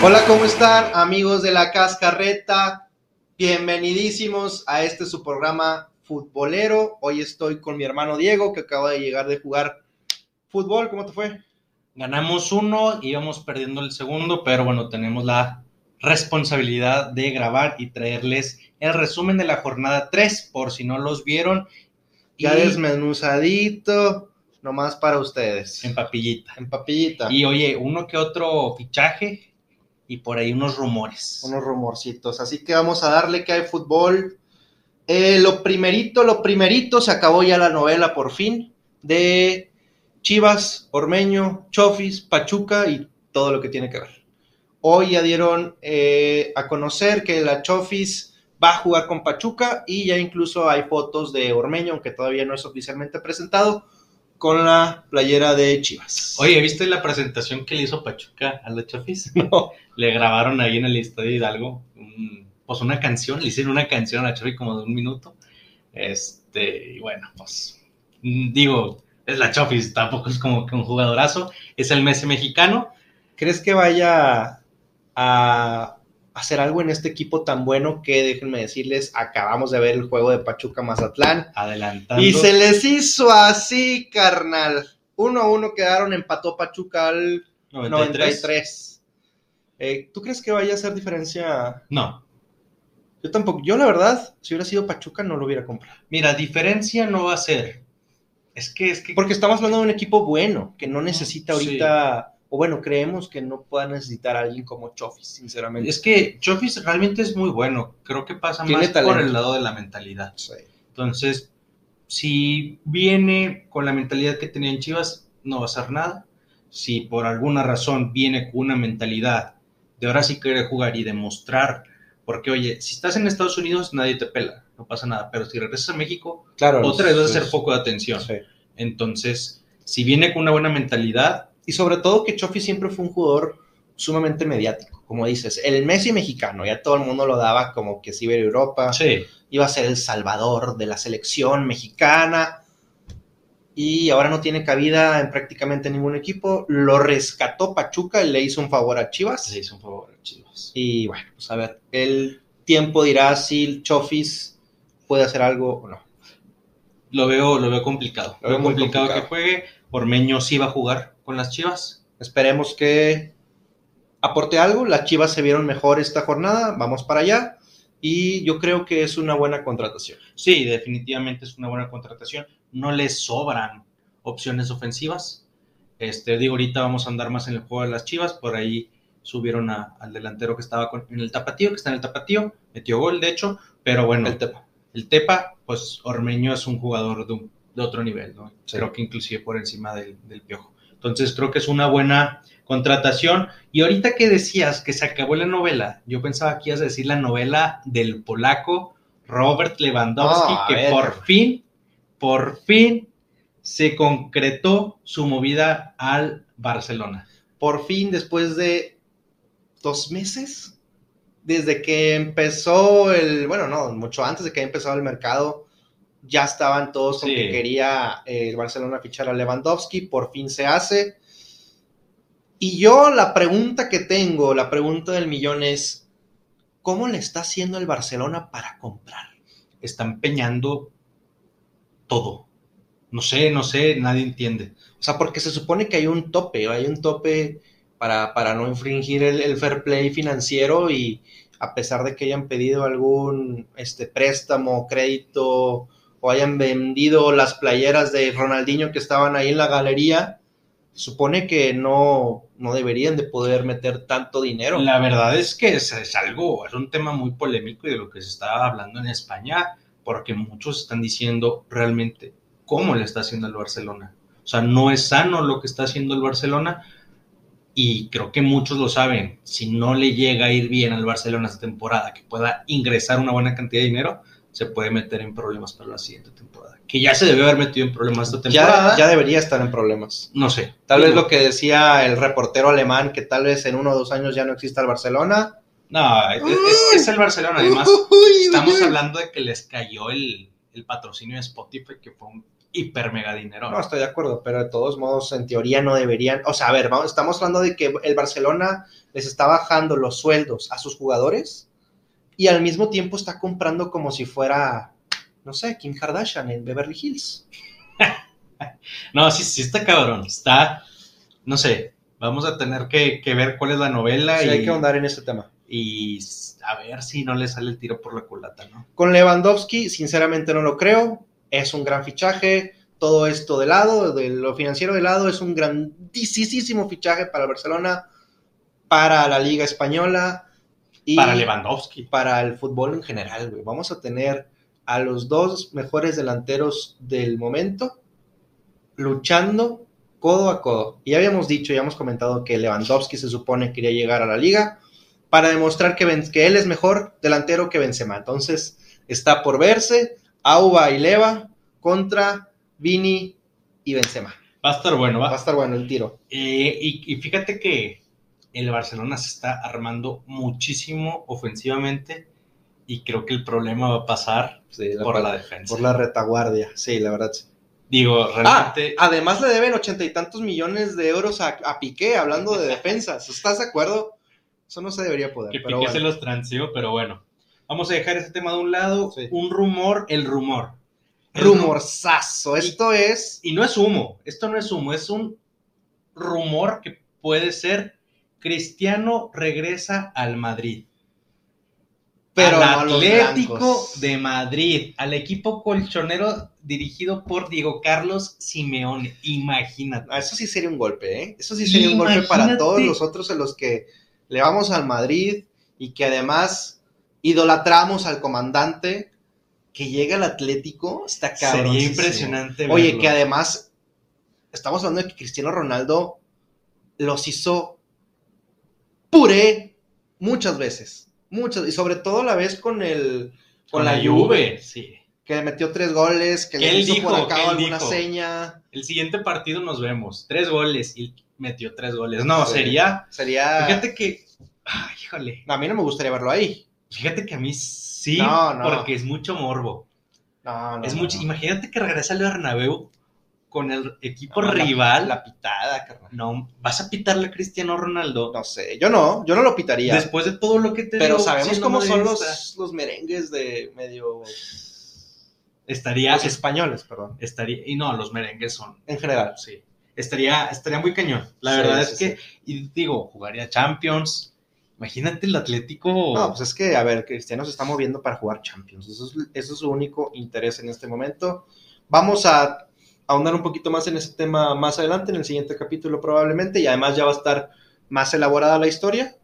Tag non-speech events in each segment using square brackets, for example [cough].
Hola, ¿cómo están amigos de la cascarreta? Bienvenidísimos a este su programa futbolero. Hoy estoy con mi hermano Diego, que acaba de llegar de jugar fútbol. ¿Cómo te fue? Ganamos uno, íbamos perdiendo el segundo, pero bueno, tenemos la responsabilidad de grabar y traerles el resumen de la jornada 3, por si no los vieron. Ya Y desmenuzadito, nomás para ustedes. en papillita. En papillita. Y oye, uno que otro fichaje y por ahí unos rumores. unos rumorcitos. Así que vamos a darle que hay fútbol. Eh, lo primerito, lo primerito, se acabó ya la novela por fin de Chivas, Ormeño, Chofis, Pachuca y todo lo que tiene que ver. Hoy ya dieron eh, a conocer que la Chofis va a jugar con Pachuca y ya incluso hay fotos de Ormeño, aunque todavía no es oficialmente presentado, con la playera de Chivas. Oye, ¿viste la presentación que le hizo Pachuca a los Chofis? [laughs] no. Le grabaron ahí en el estadio Hidalgo, un- pues una canción, le hicieron una canción a la Chofis como de un minuto. Este, y bueno, pues mm, digo, es la Chofis, tampoco es como que un jugadorazo, es el Messi mexicano. ¿Crees que vaya a hacer algo en este equipo tan bueno que, déjenme decirles, acabamos de ver el juego de Pachuca Mazatlán Adelantando. y se les hizo así, carnal. 1-1 quedaron, empató Pachuca al 93. Eh, ¿Tú crees que vaya a hacer diferencia? No, Yo tampoco. Yo, la verdad, si hubiera sido Pachuca, no lo hubiera comprado. mira, diferencia no va a ser. Es que, es que. Porque estamos hablando de un equipo bueno, que no necesita Sí. O bueno, creemos que no pueda necesitar a alguien como Chofis, sinceramente. Es que Chofis realmente es muy bueno. Creo que pasa Tiene más por el lado de la mentalidad. Sí. Entonces, si viene con la mentalidad que tenía en Chivas, no va a hacer nada. Si por alguna razón viene con una mentalidad de ahora sí querer jugar y demostrar, porque oye, si estás en Estados Unidos nadie te pela, no pasa nada, pero si regresas a México, Claro. otra vez vas a hacer foco de atención. sí. Entonces, si viene con una buena mentalidad, Y sobre todo que Chofis siempre fue un jugador sumamente mediático, como dices, el Messi mexicano, ya todo el mundo lo daba como que si iba a Europa, sí, iba a ser el salvador de la selección mexicana y ahora no tiene cabida en prácticamente ningún equipo, lo rescató Pachuca y le hizo un favor a Chivas se hizo un favor a Chivas. y bueno, pues a ver, el tiempo dirá si el Chofis puede hacer algo o no. Lo veo, lo veo complicado. Lo veo veo muy complicado, complicado. que juegue. Ormeño sí va a jugar con las Chivas. Esperemos que aporte algo. Las Chivas se vieron mejor esta jornada. Vamos para allá. Y yo creo que es una buena contratación. Sí, definitivamente es una buena contratación. No le sobran opciones ofensivas. Este, digo, ahorita vamos a andar más en el juego de las Chivas. Por ahí subieron a- al delantero que estaba con- en el tapatío, que está en el tapatío. Metió gol, de hecho. Pero bueno, El tema. el Tepa, pues Ormeño es un jugador de, un- de otro nivel, ¿no? Sí. Creo que inclusive por encima del, del Piojo. Entonces creo que es una buena contratación. Y ahorita que decías que se acabó la novela, yo pensaba que ibas a decir la novela del polaco Robert Lewandowski, Ah, que por fin, por fin se concretó su movida al Barcelona. Por fin, después de dos meses, desde que empezó el, bueno, no, mucho antes de que haya empezado el mercado, ya estaban todos con Sí. que quería eh, el Barcelona fichar a Lewandowski, por fin se hace. Y yo la pregunta que tengo, la pregunta del millón es, ¿cómo le está haciendo el Barcelona para comprar? Está empeñando todo. No sé, no sé, nadie entiende. O sea, porque se supone que hay un tope, hay un tope para, para no infringir el, el fair play financiero y a pesar de que hayan pedido algún este, préstamo, crédito o hayan vendido las playeras de Ronaldinho que estaban ahí en la galería, supone que no, no deberían de poder meter tanto dinero. La verdad es que es, es algo, es un tema muy polémico y de lo que se está hablando en España, porque muchos están diciendo realmente cómo le está haciendo el Barcelona. O sea, no es sano lo que está haciendo el Barcelona y creo que muchos lo saben. Si no le llega a ir bien al Barcelona esta temporada, que pueda ingresar una buena cantidad de dinero, se puede meter en problemas para la siguiente temporada. Que ya se debió haber metido en problemas esta temporada. ya, ya debería estar en problemas. no sé. Tal vez lo que decía el reportero alemán, que tal vez en uno o dos años ya no exista el Barcelona. No, es, es- es el Barcelona. Además, estamos hablando de que les cayó el, el patrocinio de Spotify, que fue un hiper mega dinero. No, estoy de acuerdo, pero de todos modos, en teoría no deberían. O sea, a ver, vamos, estamos hablando de que el Barcelona les está bajando los sueldos a sus jugadores y al mismo tiempo está comprando como si fuera, no sé, Kim Kardashian en Beverly Hills. [laughs] no, sí, sí está cabrón. Está, no sé, vamos a tener que, que ver cuál es la novela. Sí, y, hay que ahondar en este tema. Y a ver si no le sale el tiro por la culata, ¿no? Con Lewandowski, sinceramente no lo creo. Es un gran fichaje. Todo esto de lado, de lo financiero de lado, es un grandísimo fichaje para Barcelona, para la Liga Española y para Lewandowski. Para el fútbol en general, güey. Vamos a tener a los dos mejores delanteros del momento luchando codo a codo. Y ya habíamos dicho, ya hemos comentado que Lewandowski se supone quería llegar a la liga para demostrar que, ben, que él es mejor delantero que Benzema. Entonces, está por verse Auba y Leva contra Vini y Benzema. Va a estar bueno, va, va a estar bueno el tiro. Eh, y, y, fíjate que el Barcelona se está armando muchísimo ofensivamente y creo que el problema va a pasar sí, la, por la defensa. Por la retaguardia, sí, la verdad. Sí. Digo, realmente. Ah, además le deben ochenta y tantos millones de euros a, a Piqué, hablando de defensas. ¿Estás de acuerdo? Eso no se debería poder. Que pero Piqué bueno. se los transió, pero bueno. Vamos a dejar ese tema de un lado. Sí. Un rumor, el rumor. El Rumorzazo. Esto es. Y no es humo. Esto no es humo. Es un rumor que puede ser Cristiano regresa al Madrid. Pero al Atlético de Madrid, al equipo colchonero dirigido por Diego Carlos Simeone. Imagínate. Ah, eso sí sería un golpe, ¿eh? Eso sí sería Imagínate. un golpe para todos los otros en los que le vamos al Madrid y que además idolatramos al comandante que llega al Atlético. Está cabrón. Sería impresionante. Oye, que además estamos hablando de que Cristiano Ronaldo los hizo puré muchas veces. Muchas, y sobre todo la vez con el con, con la, la Juve, Juve, sí. Que metió tres goles, que le hizo dijo, por acá alguna dijo, seña. El siguiente partido nos vemos. Tres goles y metió tres goles. No, sí. sería. Sería. Fíjate que. Ay, híjole. A mí no me gustaría verlo ahí. Fíjate que a mí sí, no, no. porque es mucho morbo. No, no. Es mucho. Imagínate que regresa al Bernabéu con el equipo no, rival. La, la, pitada, carnal. No, vas a pitarle a Cristiano Ronaldo. No sé, yo no, yo no lo pitaría. Después de todo lo que te Pero digo, sabemos cómo son los, los, merengues de medio. Estaría. Los españoles, perdón. Estaría. Y no, los merengues son. En general. Sí. Estaría, estaría muy cañón. La Sí, verdad sí, es que. sí. Y digo, jugaría Champions. Imagínate el Atlético. No, pues es que, a ver, Cristiano se está moviendo para jugar Champions. Eso es, eso es su único interés en este momento. Vamos a ahondar un poquito más en ese tema más adelante, en el siguiente capítulo probablemente, y además ya va a estar más elaborada la historia.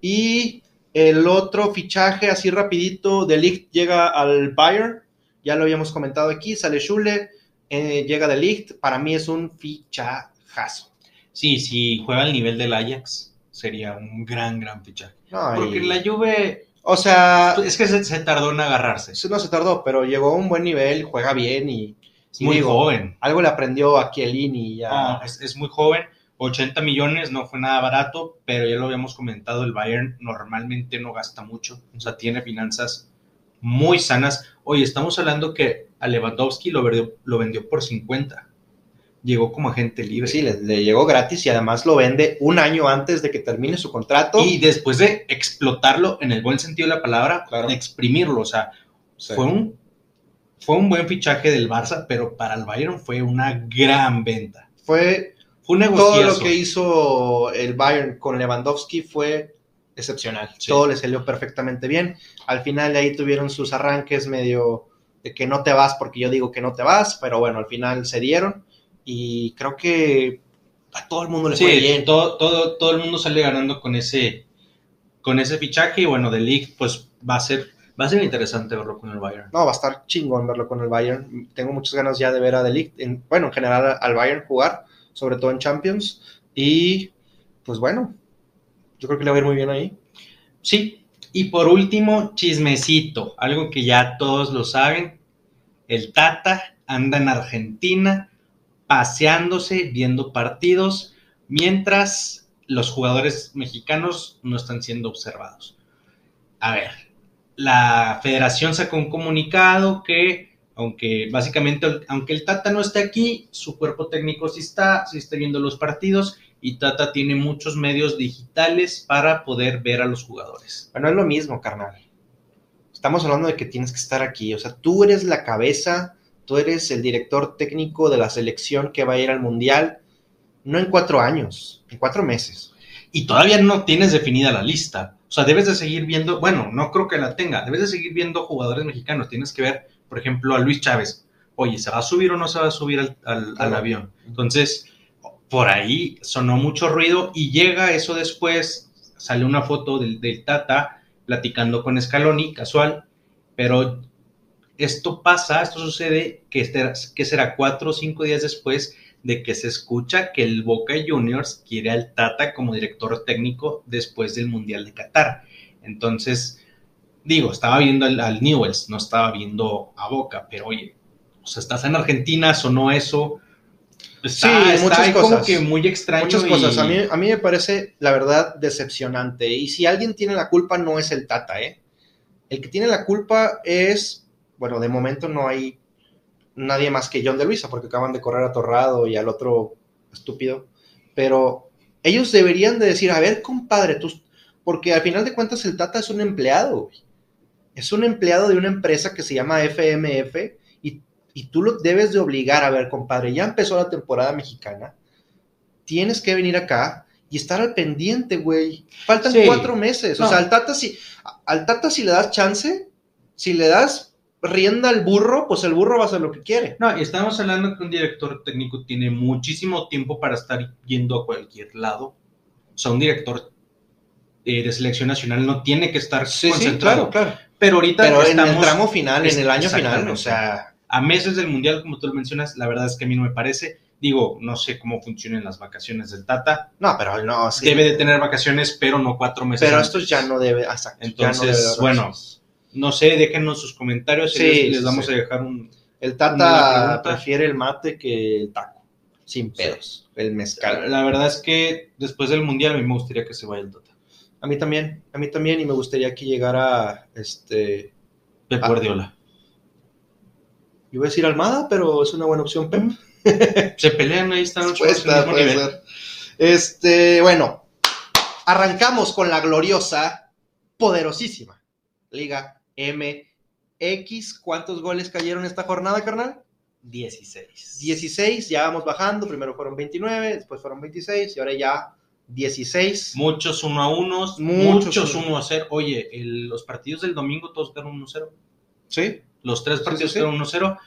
Y el otro fichaje, así rapidito, de Ligt llega al Bayern, ya lo habíamos comentado aquí, sale Schule, eh, llega de Ligt, para mí es un fichajazo. Sí, si juega al nivel del Ajax, sería un gran, gran fichaje. No, Porque y- la Juve, O sea, es que se, se tardó en agarrarse. no se tardó, pero llegó a un buen nivel, juega bien y, Y muy digo, joven. algo le aprendió a Chiellini y ya. No, es, es muy joven. 80 millones no fue nada barato, pero ya lo habíamos comentado, el Bayern normalmente no gasta mucho, o sea, tiene finanzas muy sanas. Oye, estamos hablando que a Lewandowski lo vendió, lo vendió por 50. Llegó como agente libre. Sí, le, le llegó gratis y además lo vende un año antes de que termine su contrato. Y después de explotarlo en el buen sentido de la palabra, Claro. exprimirlo, o sea, Sí. fue un fue un buen fichaje del Barça, pero para el Bayern fue una gran venta. Fue Fue un todo lo que hizo el Bayern con Lewandowski fue excepcional. Sí. Todo le salió perfectamente bien. Al final ahí tuvieron sus arranques medio de que no te vas porque yo digo que no te vas, pero bueno, al final se dieron y creo que a todo el mundo le fue Sí, bien. todo, todo, todo el mundo sale ganando con ese, con ese fichaje y bueno, de League pues va a ser, va a ser interesante verlo con el Bayern. No, va a estar chingón verlo con el Bayern. Tengo muchas ganas ya de ver a De Ligt, en, bueno, en general al Bayern jugar, sobre todo en Champions. Y pues bueno, yo creo que le va a ir muy bien ahí. Sí, y por último, chismecito, algo que ya todos lo saben, el Tata anda en Argentina paseándose, viendo partidos, mientras los jugadores mexicanos no están siendo observados. A ver, la federación sacó un comunicado que aunque básicamente, aunque el Tata no esté aquí, su cuerpo técnico sí está, sí está viendo los partidos y Tata tiene muchos medios digitales para poder ver a los jugadores. Bueno, es lo mismo, carnal. Estamos hablando de que tienes que estar aquí, o sea, tú eres la cabeza, tú eres el director técnico de la selección que va a ir al Mundial, no en cuatro años, en cuatro meses. Y todavía no tienes definida la lista. O sea, debes de seguir viendo, bueno, no creo que la tenga, debes de seguir viendo jugadores mexicanos, tienes que ver por ejemplo, a Luis Chávez, oye, ¿se va a subir o no se va a subir al, avión? Entonces, por ahí sonó mucho ruido y llega eso después, sale una foto del, Tata platicando con Scaloni, casual, pero esto pasa, esto sucede, que, este, que será cuatro o cinco días después de que se escucha que el Boca Juniors quiere al Tata como director técnico después del Mundial de Qatar. Entonces, digo, estaba viendo al, Newells, no estaba viendo a Boca, pero oye, o sea, estás en Argentina, sonó eso. sí, muchas cosas. que muy extraño. Muchas cosas. A mí, a mí me parece, la verdad, decepcionante. Y si alguien tiene la culpa, no es el Tata, ¿eh? El que tiene la culpa es, bueno, de momento no hay nadie más que John de Luisa, porque acaban de correr a Torrado y al otro estúpido. Pero ellos deberían de decir, a ver, compadre, tú, porque al final de cuentas el Tata es un empleado, güey es un empleado de una empresa que se llama FMF y, tú lo debes de obligar a ver, compadre, ya empezó la temporada mexicana, tienes que venir acá y estar al pendiente, güey. Faltan cuatro meses. O sea, al Tata, si, al Tata si le das chance, si le das rienda al burro, pues el burro va a hacer lo que quiere. No, y estamos hablando que un director técnico tiene muchísimo tiempo para estar yendo a cualquier lado. O sea, un director eh, de selección nacional no tiene que estar concentrado. Sí, claro, claro. Pero ahorita Pero en el tramo final, en el año final, o sea... A meses del Mundial, como tú lo mencionas, la verdad es que a mí no me parece. Digo, no sé cómo funcionan las vacaciones del Tata. No, pero no. Debe de tener vacaciones, pero no cuatro meses. Pero esto ya no debe. Hasta Entonces, bueno, no sé, déjenos sus comentarios. Sí, les, vamos a dejar un. El Tata prefiere el mate que el taco. Sin pedos. El mezcal. La verdad es que después del mundial a mí me gustaría que se vaya el Tata. A mí también, a mí también, y me gustaría que llegara este. Pep Guardiola. Iba a decir Almada, pero es una buena opción, Pep. [laughs] Se pelean, ahí están puede estar, puede Ser. Este, bueno, arrancamos con la gloriosa, poderosísima Liga MX. ¿Cuántos goles cayeron esta jornada, carnal? 16. 16, ya vamos bajando. Primero fueron 29, después fueron 26 y ahora ya 16. Muchos 1 a 1, muchos 1 a 0. Oye, los partidos del domingo todos quedaron 1 a 0. Sí. Los tres partidos quedaron 1 a 0.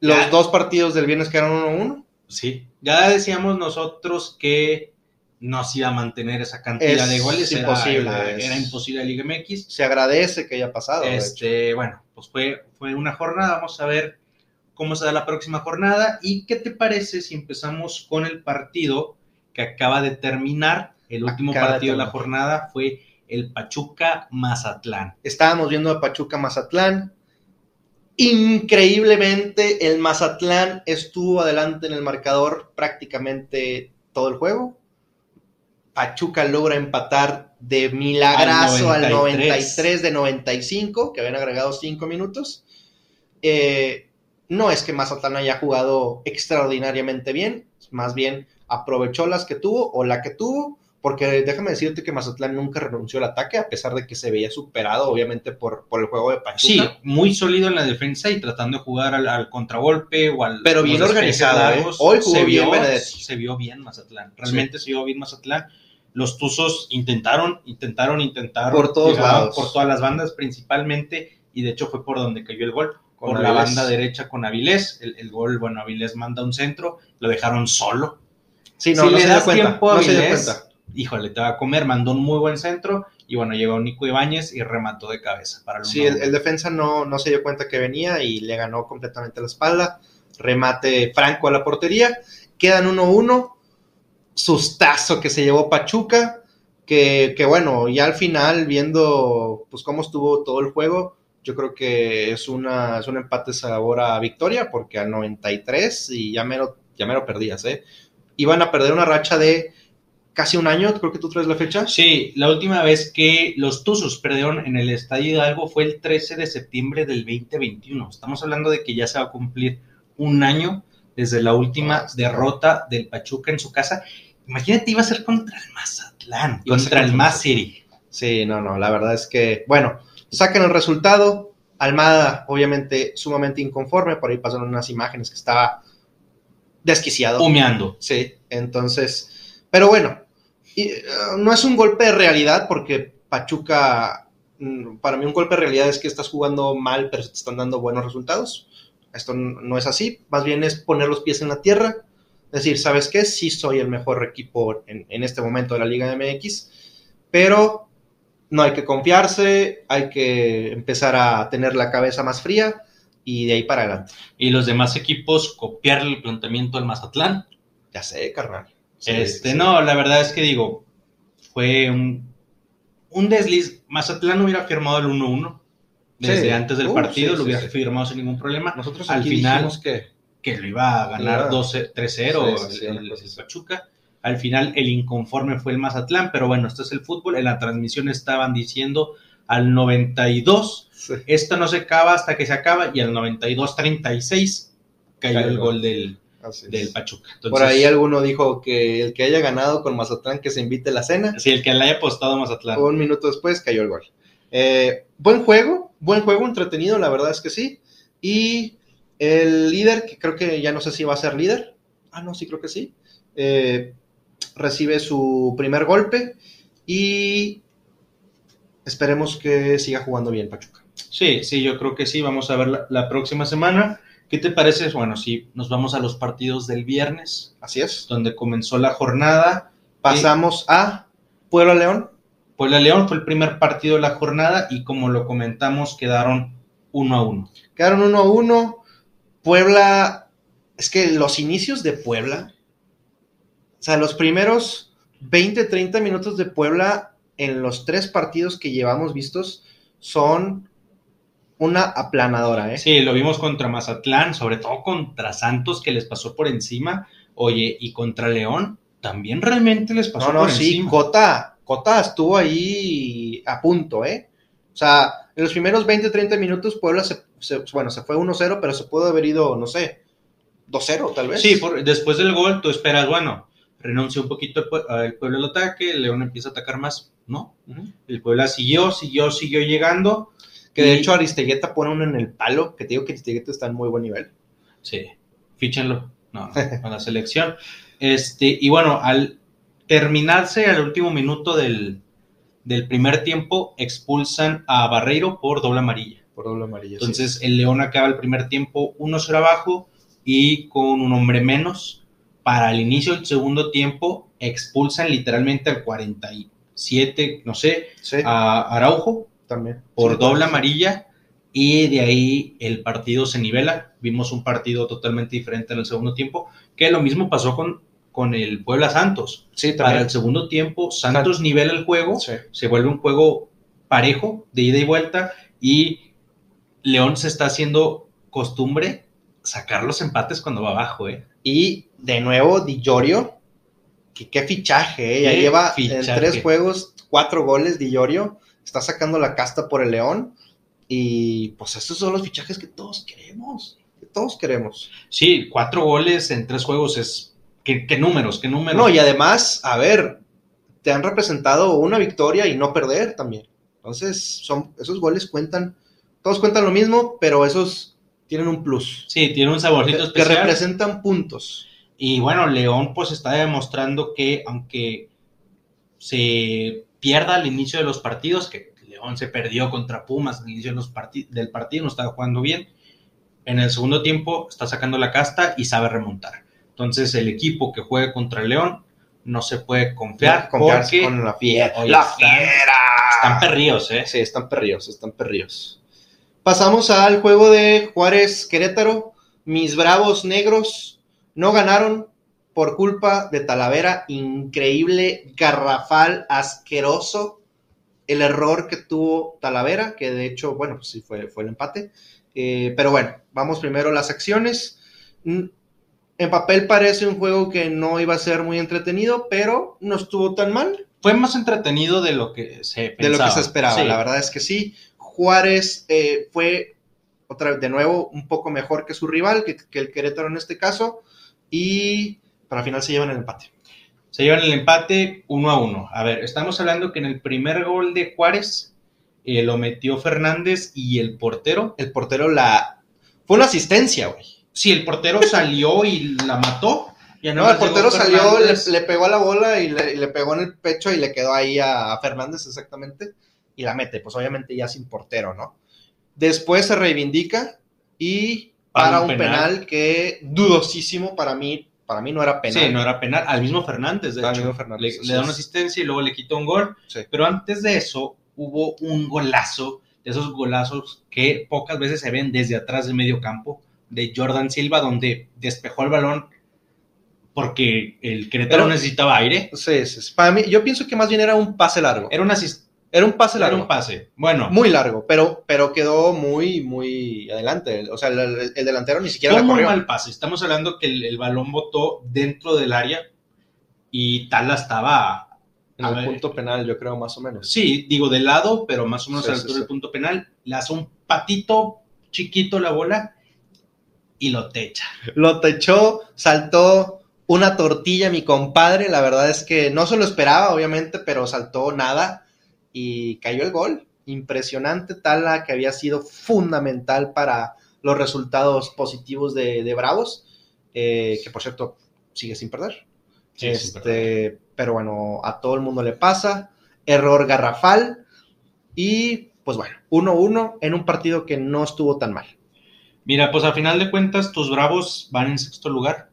Los dos partidos del viernes quedaron 1 a 1. Sí. Ya decíamos nosotros que no se iba a mantener esa cantidad de goles. Imposible. Era, era, imposible la Liga MX. Se agradece que haya pasado. Este, bueno, pues fue, fue una jornada. Vamos a ver cómo se da la próxima jornada. ¿Y qué te parece si empezamos con el partido que acaba de terminar. El último partido de, la jornada fue el Pachuca Mazatlán. Estábamos viendo a Pachuca Mazatlán. Increíblemente, el Mazatlán estuvo adelante en el marcador prácticamente todo el juego. Pachuca logra empatar de milagrazo al 93, de 95, que habían agregado 5 minutos. Eh, no es que Mazatlán haya jugado extraordinariamente bien, más bien aprovechó las que tuvo o la que tuvo, porque déjame decirte que Mazatlán nunca renunció al ataque, a pesar de que se veía superado, obviamente, por, por el juego de Pachuca. Sí, muy sólido en la defensa y tratando de jugar al, contragolpe o al. Pero bien organizado. ¿eh? Hoy se vio, bien Se vio bien Mazatlán. Realmente se vio bien Mazatlán. Los Tuzos intentaron, intentaron, intentaron. Por todos lados. Por todas las bandas, principalmente, y de hecho fue por donde cayó el gol. por la banda derecha con Avilés. El, el gol, bueno, Avilés manda un centro, lo dejaron solo Sí, no, si no le das tiempo a híjole, te va a comer, mandó un muy buen centro y bueno, llegó Nico Ibáñez y remató de cabeza para el Sí, el, defensa no, no se dio cuenta que venía y le ganó completamente la espalda. Remate franco a la portería. Quedan 1-1. Sustazo que se llevó Pachuca. Que, que, bueno, ya al final, viendo pues cómo estuvo todo el juego, yo creo que es, una, es un empate sabor a victoria, porque al 93 y ya mero, ya mero perdías, ¿eh? iban a perder una racha de casi un año, creo que tú traes la fecha. Sí, la última vez que los Tuzos perdieron en el Estadio Hidalgo fue el 13 de septiembre del 2021. Estamos hablando de que ya se va a cumplir un año desde la última derrota del Pachuca en su casa. Imagínate, iba a ser contra el Mazatlán, contra el Maziri. Sí, no, no, la verdad es que, bueno, sacan el resultado. Almada, obviamente, sumamente inconforme. Por ahí pasaron unas imágenes que estaba desquiciado. Humeando. Sí, entonces, pero bueno, y, uh, no es un golpe de realidad porque Pachuca, mm, para mí un golpe de realidad es que estás jugando mal, pero te están dando buenos resultados. Esto no es así, más bien es poner los pies en la tierra, decir, ¿sabes qué? Sí soy el mejor equipo en, en este momento de la Liga MX, pero no hay que confiarse, hay que empezar a tener la cabeza más fría y de ahí para adelante. Y los demás equipos copiar el planteamiento del Mazatlán. Ya sé, carnal. Sí, este, sí. no, la verdad es que digo, fue un, un desliz. Mazatlán hubiera firmado el 1-1 desde sí. antes del uh, partido, lo hubiera firmado sin ningún problema. Nosotros al final que, que lo iba a ganar 3-0 el, el, el Pachuca. Al final el inconforme fue el Mazatlán, pero bueno, esto es el fútbol. En la transmisión estaban diciendo al 92, sí. esto no se acaba hasta que se acaba, y al 92-36 cayó el gol del, del Pachuca. Entonces, Por ahí alguno dijo que el que haya ganado con Mazatlán que se invite a la cena. Sí, el que le haya apostado a Mazatlán. Un minuto después cayó el gol. Eh, buen juego, buen juego, entretenido, la verdad es que sí. Y el líder, que creo que ya no sé si va a ser líder. Ah, no, sí, creo que sí. Eh, recibe su primer golpe y esperemos que siga jugando bien Pachuca. Sí, sí, yo creo que sí. Vamos a ver la, la próxima semana. ¿Qué te parece? Bueno, sí, nos vamos a los partidos del viernes. Así es. Donde comenzó la jornada. Pasamos y... a Puebla León. Puebla León fue el primer partido de la jornada y como lo comentamos, quedaron uno a uno. Quedaron uno a uno. Puebla, es que los inicios de Puebla, o sea, los primeros 20, 30 minutos de Puebla en los tres partidos que llevamos vistos son una aplanadora, ¿eh? Sí, lo vimos contra Mazatlán, sobre todo contra Santos, que les pasó por encima. Oye, y contra León, también realmente les pasó no, no, por sí, encima. Cota, Cota estuvo ahí a punto, ¿eh? O sea, en los primeros 20, 30 minutos, Puebla se, se bueno, se fue 1-0, pero se pudo haber ido, no sé, 2-0 tal vez. Sí, por, después del gol tú esperas, bueno, renuncia un poquito el Puebla al ataque, León empieza a atacar más, ¿no? Uh -huh. El Puebla siguió, siguió, siguió llegando. Que de y... hecho Aristegueta pone uno en el palo, que te digo que Aristegueta está en muy buen nivel. Sí, fíchenlo, no, a [laughs] la selección. Este, y bueno, al terminarse al último minuto del, del primer tiempo, expulsan a Barreiro por doble amarilla. Por doble amarilla. Entonces sí. el León acaba el primer tiempo 1-0 abajo y con un hombre menos. Para el inicio del segundo tiempo, expulsan literalmente al 47, no sé, sí. a Araujo también. Por sí, doble amarilla. Y de ahí el partido se nivela. Vimos un partido totalmente diferente en el segundo tiempo. Que lo mismo pasó con, con el Puebla Santos. Sí, Para el segundo tiempo, Santos sí. nivela el juego. Se vuelve un juego parejo, de ida y vuelta. Y León se está haciendo costumbre sacar los empates cuando va abajo. ¿eh? Y de nuevo, Di Llorio. Que, qué fichaje, ¿eh? Ya lleva fichaje? en tres juegos cuatro goles Di Llorio está sacando la casta por el León. Y pues esos son los fichajes que todos queremos. Que todos queremos. Sí, cuatro goles en tres juegos es. ¿Qué, qué números? ¿Qué números? No, y además, a ver, te han representado una victoria y no perder también. Entonces, son, esos goles cuentan. Todos cuentan lo mismo, pero esos tienen un plus. Sí, tienen un saborcito que, especial. Que representan puntos. Y bueno, León pues está demostrando que aunque se pierda al inicio de los partidos, que León se perdió contra Pumas al inicio de los partid del partido, no estaba jugando bien. En el segundo tiempo está sacando la casta y sabe remontar. Entonces el equipo que juegue contra el León no se puede confiar porque con la fiera. La fiera. Están perríos, ¿eh? Sí, están perríos, están perríos. Pasamos al juego de Juárez Querétaro. Mis bravos negros no ganaron por culpa de Talavera, increíble, garrafal, asqueroso el error que tuvo Talavera, que de hecho, bueno, pues sí fue, fue el empate. Eh, pero bueno, vamos primero a las acciones. En papel parece un juego que no iba a ser muy entretenido, pero no estuvo tan mal. Fue más entretenido de lo que se pensaba. De lo que se esperaba, Sí. la verdad es que sí. Juárez eh, fue, otra vez, de nuevo, un poco mejor que su rival, que, que el Querétaro en este caso, y para final se llevan el empate. Se llevan el empate uno a uno. A ver, estamos hablando que en el primer gol de Juárez eh, lo metió Fernández y el portero. El portero la... Fue una asistencia, güey. Sí, el portero salió y la mató. Ya No, el portero salió, le, pegó a la bola y le, y le pegó en el pecho y le quedó ahí a, Fernández exactamente y la mete, pues obviamente ya sin portero, ¿no? Después se reivindica y Para para un penal. penal. que dudosísimo para mí, para mí no era penal. Sí, no era penal. Al mismo Fernández, de Al hecho. mismo Fernández, le, da una asistencia y luego le quitó un gol. Sí. Pero antes de eso, hubo un golazo, de esos golazos que pocas veces se ven desde atrás del medio campo, de Jordan Silva, donde despejó el balón porque el Querétaro Pero- necesitaba aire. Sí, sí. Para mí, yo pienso que más bien era un pase largo. Era, asis- Era un pase era largo. un pase. Bueno, Muy largo, pero, pero quedó muy, muy adelante. O sea, el, el- el delantero ni siquiera fue la muy corrió. mal pase. Estamos hablando que el, el balón botó dentro del área y Tala estaba En el ver, punto penal, yo creo, más o menos. Sí, digo de lado, pero más o menos Sí, a la altura sí. del punto penal. Le hace un patito chiquito la bola y lo techa. Lo techó, saltó una tortilla, mi compadre. La verdad es que no se lo esperaba, obviamente, pero saltó nada y cayó el gol. Impresionante, Tala, que había sido fundamental para los resultados positivos de, de Bravos, eh, que por cierto sigue sin perder. Sí, sí, este, pero bueno, a todo el mundo le pasa. Error garrafal. Y pues bueno, 1-1 en un partido que no estuvo tan mal. Mira, pues a final de cuentas, tus Bravos van en sexto lugar.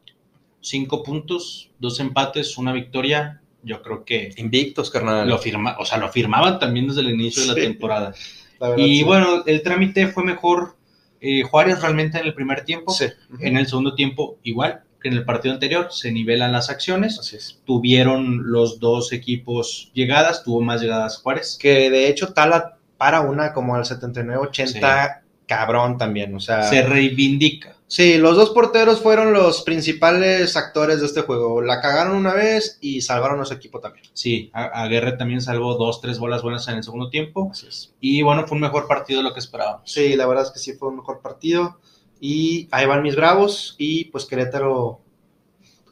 Cinco puntos, dos empates, una victoria. Yo creo que Invictos, carnal. lo firma, o sea, lo firmaban también desde el inicio de la temporada. [laughs] La verdad, Y sí. bueno, el trámite fue mejor eh, Juárez realmente en el primer tiempo. Sí. En el segundo tiempo, igual que en el partido anterior, se nivelan las acciones. Así es. Tuvieron los dos equipos llegadas, tuvo más llegadas Juárez. Que de hecho Tala para una como al 79-80, cabrón también. O sea, Se reivindica. sí, los dos porteros fueron los principales actores de este juego. La cagaron una vez y salvaron a su equipo también. Sí, a- Aguirre también salvó dos, tres bolas buenas en el segundo tiempo. Así es. Y bueno, fue un mejor partido de lo que esperábamos. Sí, la verdad es que sí fue un mejor partido. Y ahí van mis bravos. Y pues Querétaro,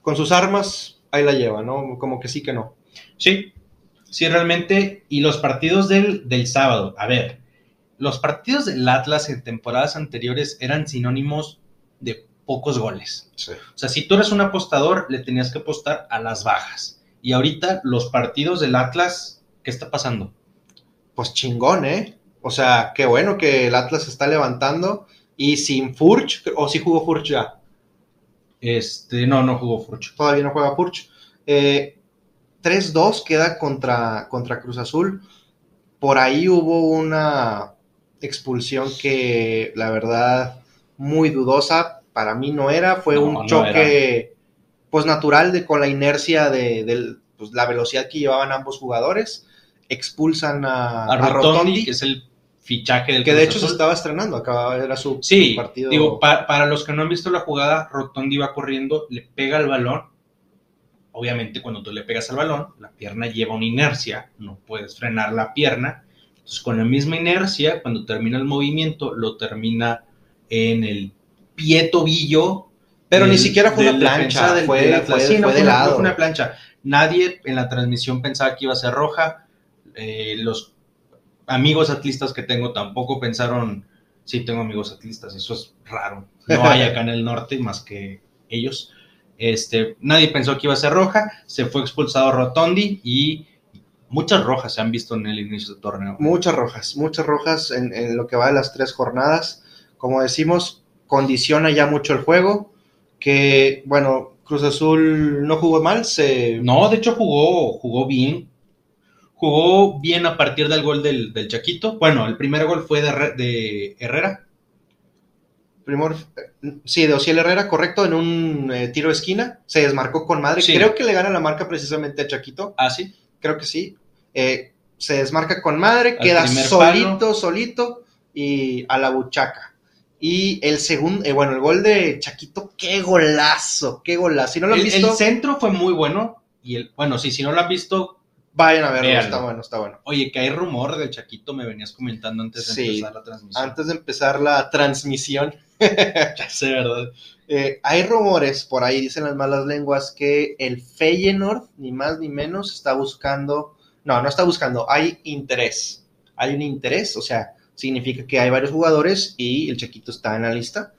con sus armas, ahí la lleva, ¿no? Como que sí que no. Sí, sí, realmente. Y los partidos del, del sábado, a ver, los partidos del Atlas en temporadas anteriores eran sinónimos de pocos goles. Sí. O sea, si tú eres un apostador, le tenías que apostar a las bajas. Y ahorita los partidos del Atlas, ¿qué está pasando? Pues chingón, ¿eh? O sea, qué bueno que el Atlas se está levantando. Y sin Furch, o sí jugó Furch ya. Este, no, no jugó Furcho. todavía no juega Furch. Eh, 3-2 queda contra, contra Cruz Azul. Por ahí hubo una expulsión que la verdad muy dudosa. Para mí no era. Fue No, un no choque pues natural de, con la inercia de, pues, la velocidad que llevaban ambos jugadores. Expulsan a, A a Rotondi, que es el fichaje del que de hecho se estaba estrenando. Acaba, era su Sí, partido. digo, pa- para los que no han visto la jugada, Rotondi va corriendo, le pega al balón. Obviamente, cuando tú le pegas al balón, la pierna lleva una inercia, no puedes frenar la pierna. Entonces, con la misma inercia, cuando termina el movimiento, lo termina en el pie tobillo. Pero ni siquiera fue una plancha, del- fue- fue- Sí, no fue de no lado. fue una plancha. Nadie en la transmisión pensaba que iba a ser roja. Eh, los amigos atlistas que tengo tampoco pensaron, sí tengo amigos atlistas, eso es raro. No hay acá en el norte más que ellos. Este, nadie pensó que iba a ser roja, se fue expulsado Rotondi y muchas rojas se han visto en el inicio del torneo. Muchas rojas, muchas rojas en, en lo que va de las tres jornadas. Como decimos, condiciona ya mucho el juego. Que, bueno, Cruz Azul no jugó mal, se... No, de hecho jugó, jugó bien. Jugó bien a partir del gol del, del Chaquito. Bueno, el primer gol fue de, Herre- de Herrera. Primero, eh, sí, de Ociel Herrera, correcto, en un eh, tiro de esquina. Se desmarcó con madre. Sí. Creo que le gana la marca precisamente a Chaquito. Ah, sí. Creo que sí. Eh, se desmarca con madre, Al queda solito, palo. solito y a la buchaca. Y el segundo, eh, bueno, el gol de Chaquito, qué golazo, qué golazo. Si no lo han El, visto, el centro fue muy bueno. Y el, bueno, sí, si no lo han visto, vayan a verlo, está bueno, está bueno. oye, que hay rumor del Chaquito, me venías comentando antes de Sí. empezar la transmisión. Antes de empezar la transmisión, [laughs] Ya sé, ¿verdad? eh, hay rumores, por ahí dicen las malas lenguas, que el Feyenoord, ni más ni menos, está buscando, no, no está buscando, hay interés, hay un interés, o sea, significa que hay varios jugadores y el Chaquito está en la lista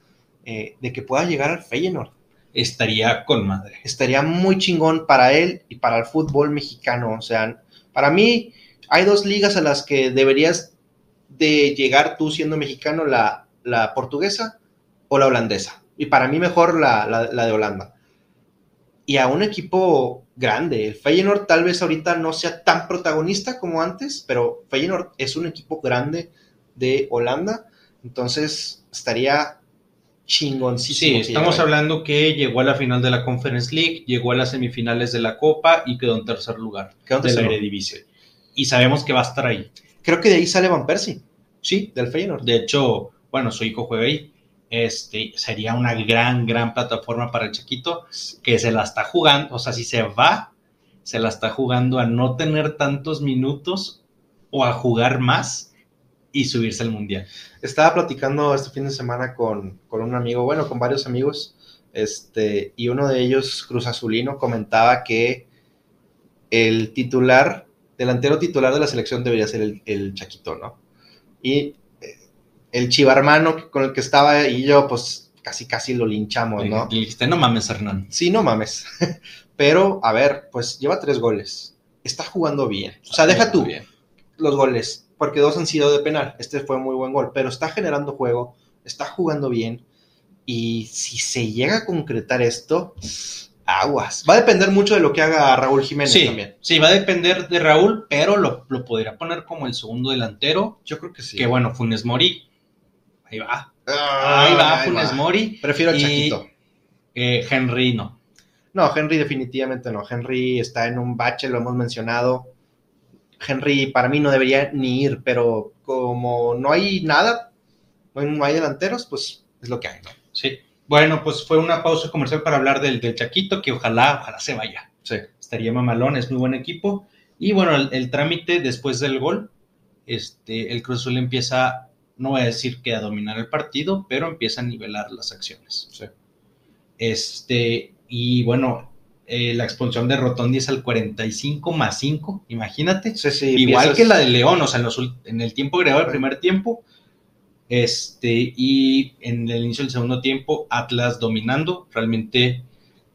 eh, de que pueda llegar al Feyenoord. Estaría con madre. Estaría muy chingón para él y para el fútbol mexicano, o sea, para mí hay dos ligas a las que deberías de llegar tú siendo mexicano, la, la portuguesa o la holandesa. Y para mí mejor la, la- la de Holanda. Y a un equipo grande. El Feyenoord tal vez ahorita no sea tan protagonista como antes, pero Feyenoord es un equipo grande de Holanda. Entonces estaría chingoncísimo. Sí, estamos hablando que llegó a la final de la Conference League, llegó a las semifinales de la Copa y quedó en tercer lugar Quedó en de la tercero. Eredivisie. Y sabemos que va a estar ahí. Creo que de ahí sale Van Persie. Sí, del Feyenoord. De hecho, bueno, su hijo juega ahí. Este sería una gran, gran plataforma para el Chiquito que se la está jugando. O sea, si se va, se la está jugando a no tener tantos minutos o a jugar más y subirse al mundial. Estaba platicando este fin de semana con, con un amigo, bueno, con varios amigos, este, y uno de ellos, Cruz Azulino, comentaba que el titular, delantero titular de la selección debería ser el, el Chaquito, ¿no? Y el chivarmano con el que estaba y yo, pues casi casi lo linchamos, ¿no? Le dijiste, no mames, Hernán. Sí, no mames. [laughs] Pero, a ver, pues lleva tres goles. Está jugando bien. O sea, deja tú bien. los goles, porque dos han sido de penal. Este fue muy buen gol, pero está generando juego, está jugando bien. Y si se llega a concretar esto, aguas. Va a depender mucho de lo que haga Raúl Jiménez Sí, también. sí, va a depender de Raúl, pero lo, lo podría poner como el segundo delantero. Yo creo que sí. Que bueno, Funes Mori. Ahí va. Ah, Ahí va ahí Funes va. Mori. Prefiero a Y- Chaquito. Eh, Henry no. No, Henry definitivamente no. Henry está en un bache, lo hemos mencionado. Henry para mí no debería ni ir, pero como no hay nada, no hay, delanteros, pues es lo que hay, ¿no? Sí. Bueno, pues fue una pausa comercial para hablar del, del Chaquito, que ojalá, ojalá se vaya. Sí. Estaría mamalón, es muy buen equipo. Y bueno, el, el trámite después del gol, este, el Cruz Azul empieza, no voy a decir que a dominar el partido, pero empieza a nivelar las acciones. Sí. Este, y bueno, eh, la expulsión de Rotondi es al 45 más 5, imagínate. Sí, sí, Igual que la de León, o sea, en, los en el tiempo agregado del primer tiempo, este, y en el inicio del segundo tiempo, Atlas dominando, realmente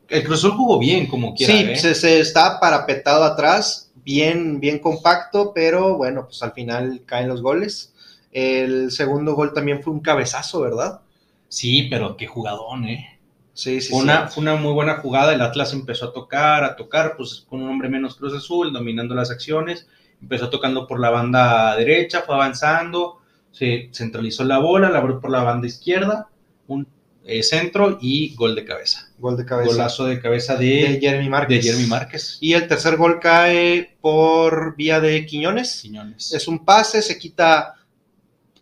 el Cruz Azul jugó bien, como quiera. Sí, ¿eh? se, se está parapetado atrás, bien, bien compacto, pero bueno, pues al final caen los goles. El segundo gol también fue un cabezazo, ¿verdad? Sí, pero qué jugadón, ¿eh? Sí, sí, una, sí. fue una muy buena jugada, el Atlas empezó a tocar, a tocar, pues con un hombre menos Cruz Azul, dominando las acciones, empezó tocando por la banda derecha, fue avanzando, se centralizó la bola, la abrió por la banda izquierda, un eh, centro y gol de cabeza. Gol de cabeza Golazo de cabeza de de, Jeremy Márquez. de Jeremy Márquez. Y el tercer gol cae por vía de Quiñones. Quiñones. Es un pase, se quita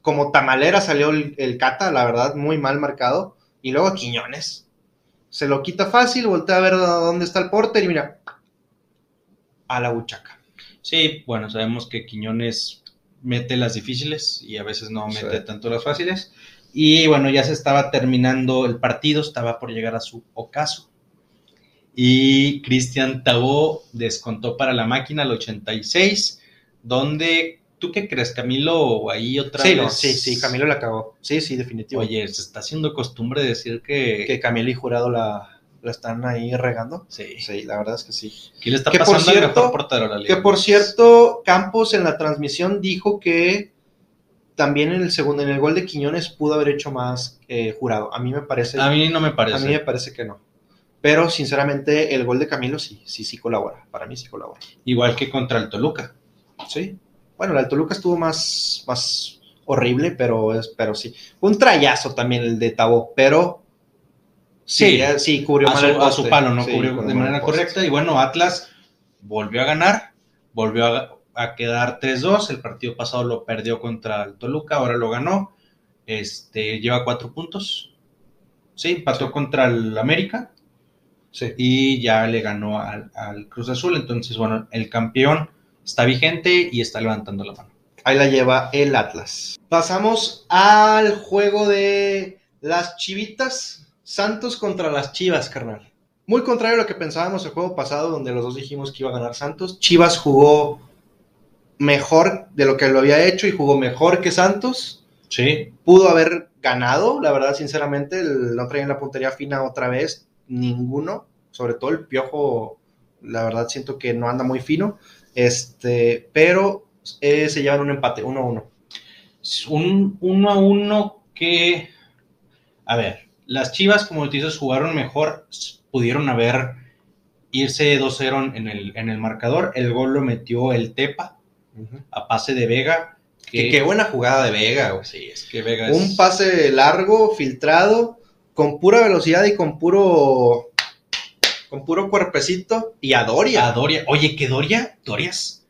como tamalera, salió el, el Cata, la verdad, muy mal marcado. Y luego Quiñones. Se lo quita fácil, voltea a ver dónde está el porter y mira, a la buchaca. Sí, bueno, sabemos que Quiñones mete las difíciles y a veces no Sí. mete tanto las fáciles. Y bueno, ya se estaba terminando el partido, estaba por llegar a su ocaso. Y Cristian Tabó descontó para la máquina al 86, donde, ¿tú qué crees, Camilo? O ahí otra Sí, vez. no, sí, sí, Camilo la cagó. Sí, sí, definitivo. Oye, se está haciendo costumbre decir que. que Camilo y Jurado la, la están ahí regando. sí. Sí, la verdad es que sí. ¿Qué le está Que por pasando al cierto- mejor portero de la liga? Que por cierto, Campos en la transmisión dijo que también en el segundo, en el gol de Quiñones pudo haber hecho más eh, Jurado. A mí me parece, A mí no me parece. a mí me parece que no. Pero sinceramente el gol de Camilo sí, sí, sí colabora. Para mí sí colabora. Igual que contra el Toluca. Sí. Bueno, el Toluca estuvo más, más horrible, pero, es, pero sí. Un trayazo también el de Tabó, pero sí, Sí. eh, sí cubrió a mal su, el a su palo, no Sí, cubrió de manera correcta. Y bueno, Atlas volvió a ganar, volvió a, a quedar 3-2. El partido pasado lo perdió contra el Toluca, ahora lo ganó. Este, lleva cuatro puntos. Sí, empató contra el América Sí. y ya le ganó al, al Cruz Azul. Entonces, bueno, el campeón está vigente y está levantando la mano. Ahí la lleva el Atlas. Pasamos al juego de las Chivitas. Santos contra las Chivas, carnal. Muy contrario a lo que pensábamos el juego pasado, donde los dos dijimos que iba a ganar Santos. Chivas jugó mejor de lo que lo había hecho y jugó mejor que Santos. Sí, Pudo haber ganado, la verdad, sinceramente. No traían la puntería fina otra vez. Ninguno. Sobre todo el piojo, la verdad, siento que no anda muy fino. Este, pero eh, se llevan un empate, 1 a 1. Es un 1 a 1 que, a ver, las Chivas, como tú dices, jugaron mejor, pudieron haber irse 2-0 en el, en el marcador. El gol lo metió el Tepa a pase de Vega. Que, Que qué buena jugada de Vega, güey. Sí, es que Vega es... Un pase largo, filtrado, con pura velocidad y con puro con puro cuerpecito y a Doria. a Doria. Oye, que Doria, Doria es,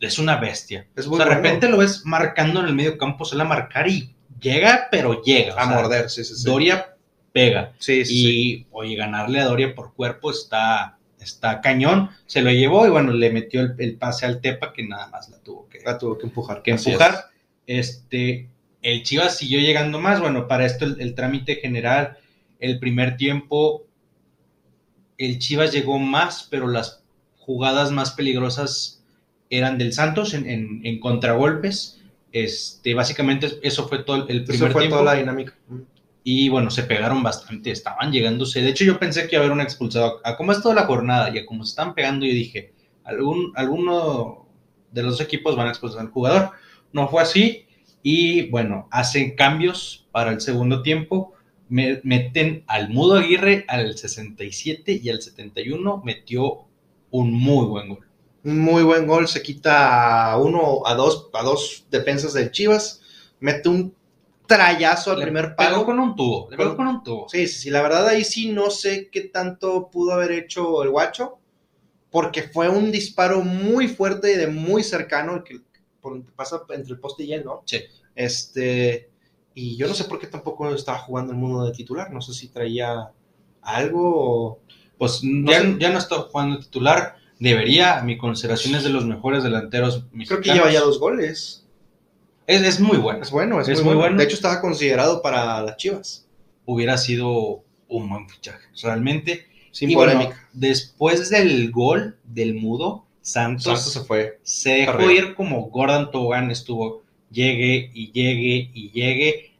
es una bestia. Es O de repente lo ves marcando en el medio campo, suele marcar y llega, pero llega. o a sea, morder, sí, sí, sí. Doria pega. Sí, sí, Y, oye, ganarle a Doria por cuerpo está, está cañón. Se lo llevó y, bueno, le metió el, el pase al Tepa que nada más la tuvo que, La tuvo que empujar. que Así empujar. Este, el Chivas siguió llegando más. Bueno, para esto el, el trámite general, el primer tiempo, el Chivas llegó más, pero las jugadas más peligrosas eran del Santos en, en- en contragolpes. Este, básicamente eso fue todo el es. Eso primer fue tiempo. toda la dinámica. Y bueno, se pegaron bastante, estaban llegándose. De hecho, yo pensé que iba a haber un expulsado. A cómo es toda la jornada y a cómo se están pegando, yo dije, algún, alguno de los equipos van a expulsar al jugador. No fue así. Y bueno, hacen cambios para el segundo tiempo. Me- meten al Mudo Aguirre al 67 y al 71 metió un muy buen gol. Un muy buen gol, se quita a uno, a dos, a dos defensas de Chivas, mete un trayazo al Le primer pegó palo. con un tubo, le pegó con un tubo. Sí, sí, sí, la verdad ahí sí no sé qué tanto pudo haber hecho el guacho, porque fue un disparo muy fuerte y de muy cercano, que pasa entre el poste y él, ¿no? Sí. Este, y yo no sé por qué tampoco estaba jugando el mundo de titular, no sé si traía algo o... Pues No ya, sé. ya no está jugando titular. Debería, a mi consideración es de los mejores delanteros Creo que lleva ya dos goles. Es, es muy bueno. Es bueno, es, Es muy, bueno. bueno. De hecho, estaba considerado para las Chivas. Hubiera sido un buen fichaje, realmente. Sin y bueno, polémica. después del gol del mudo, Santos, Santos se fue. se dejó arriba. ir como Gordon Tobogán estuvo, llegue y llegue y llegue.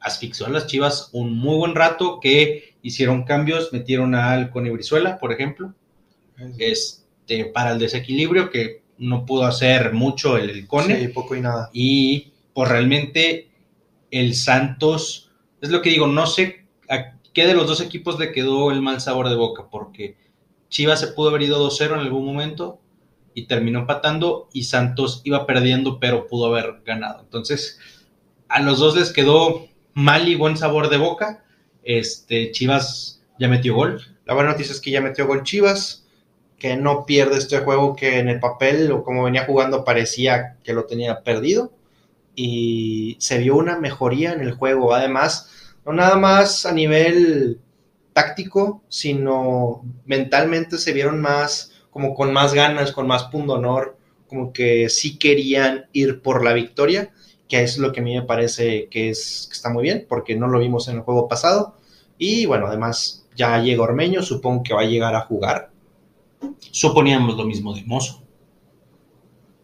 Asfixió a las Chivas un muy buen rato que hicieron cambios, metieron a Alcon y Brizuela, por ejemplo. este, para el desequilibrio, que no pudo hacer mucho el, el Cone. Sí, poco y nada. Y pues realmente el Santos, es lo que digo, no sé a qué de los dos equipos le quedó el mal sabor de boca, porque Chivas se pudo haber ido 2-0 en algún momento y terminó empatando y Santos iba perdiendo, pero pudo haber ganado. Entonces, a los dos les quedó mal y buen sabor de boca. Este, Chivas ya metió gol. La buena noticia es que ya metió gol Chivas, que no pierde este juego que en el papel o como venía jugando parecía que lo tenía perdido. Y se vio una mejoría en el juego. Además, no nada más a nivel táctico, sino mentalmente se vieron más, como con más ganas, con más pundonor, como que sí querían ir por la victoria, que es lo que a mí me parece que, es, que está muy bien, porque no lo vimos en el juego pasado. Y bueno, además ya llega Ormeño, supongo que va a llegar a jugar. Suponíamos lo mismo de Mozo.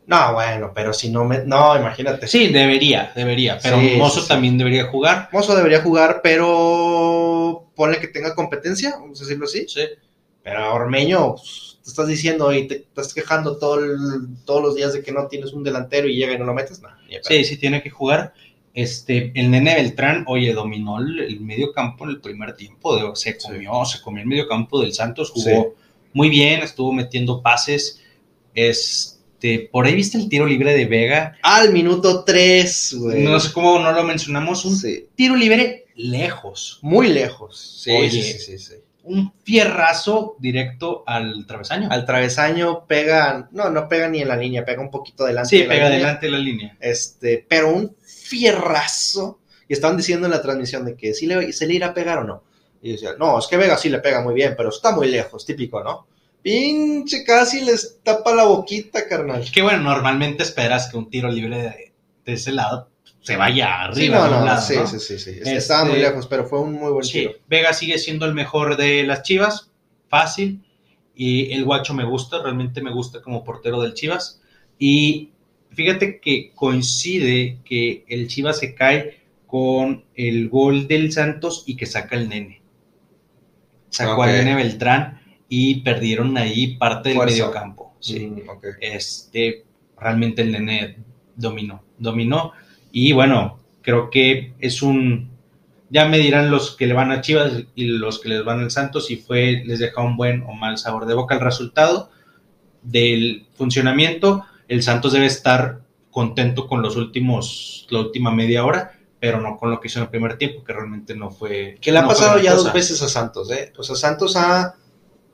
No, bueno, pero si no me... No, imagínate. Sí, debería, debería, pero Sí, Mozo sí, sí. también debería jugar. Mozo debería jugar, pero ponle que tenga competencia, vamos a decirlo así. Sí. Pero Ormeño, pues, te estás diciendo y te estás quejando todo el- todos los días de que no tienes un delantero y llega y no lo metes. No, de pedo. Sí, sí tiene que jugar. Este, el nene Beltrán, oye, dominó el, el medio campo en el primer tiempo. de- se comió, se comió el medio campo del Santos, jugó muy bien, estuvo metiendo pases. Este, por ahí viste el tiro libre de Vega. Al minuto 3, güey. No sé cómo no lo mencionamos. Un Sí. tiro libre lejos. Muy lejos. Sí, Oye. sí, sí, sí, sí. Un fierrazo directo al travesaño. Al travesaño pega, no, no pega ni en la línea, pega un poquito delante. sí, de la pega línea. adelante la línea. Este, pero un fierrazo y estaban diciendo en la transmisión de que si le, se le irá a pegar o no. Y decía, no, es que Vega sí le pega muy bien, pero está muy lejos, típico, ¿no? Pinche, casi les tapa la boquita, carnal. Es que bueno, normalmente esperas que un tiro libre de, de ese lado se vaya Sí, arriba. no, no, lado, sí, ¿no? sí, sí, sí. Este- Estaba muy lejos, pero fue un muy buen Sí, tiro. Vega sigue siendo el mejor de las Chivas, fácil. Y el guacho me gusta, realmente me gusta como portero del Chivas. Y fíjate que coincide que el Chivas se cae con el gol del Santos y que saca el nene. Sacó al nene Beltrán y perdieron ahí parte del Fuerza. mediocampo. Sí. Mm. Este, realmente el nene dominó, dominó. Y bueno, creo que es un, ya me dirán los que le van a Chivas y los que les van al Santos si fue, les deja un buen o mal sabor de boca el resultado del funcionamiento. El Santos debe estar contento con los últimos, la última media hora, pero no con lo que hizo en el primer tiempo, que realmente no fue. Que le ha no pasado ya cosa. dos veces a Santos, ¿eh? O sea, Santos ha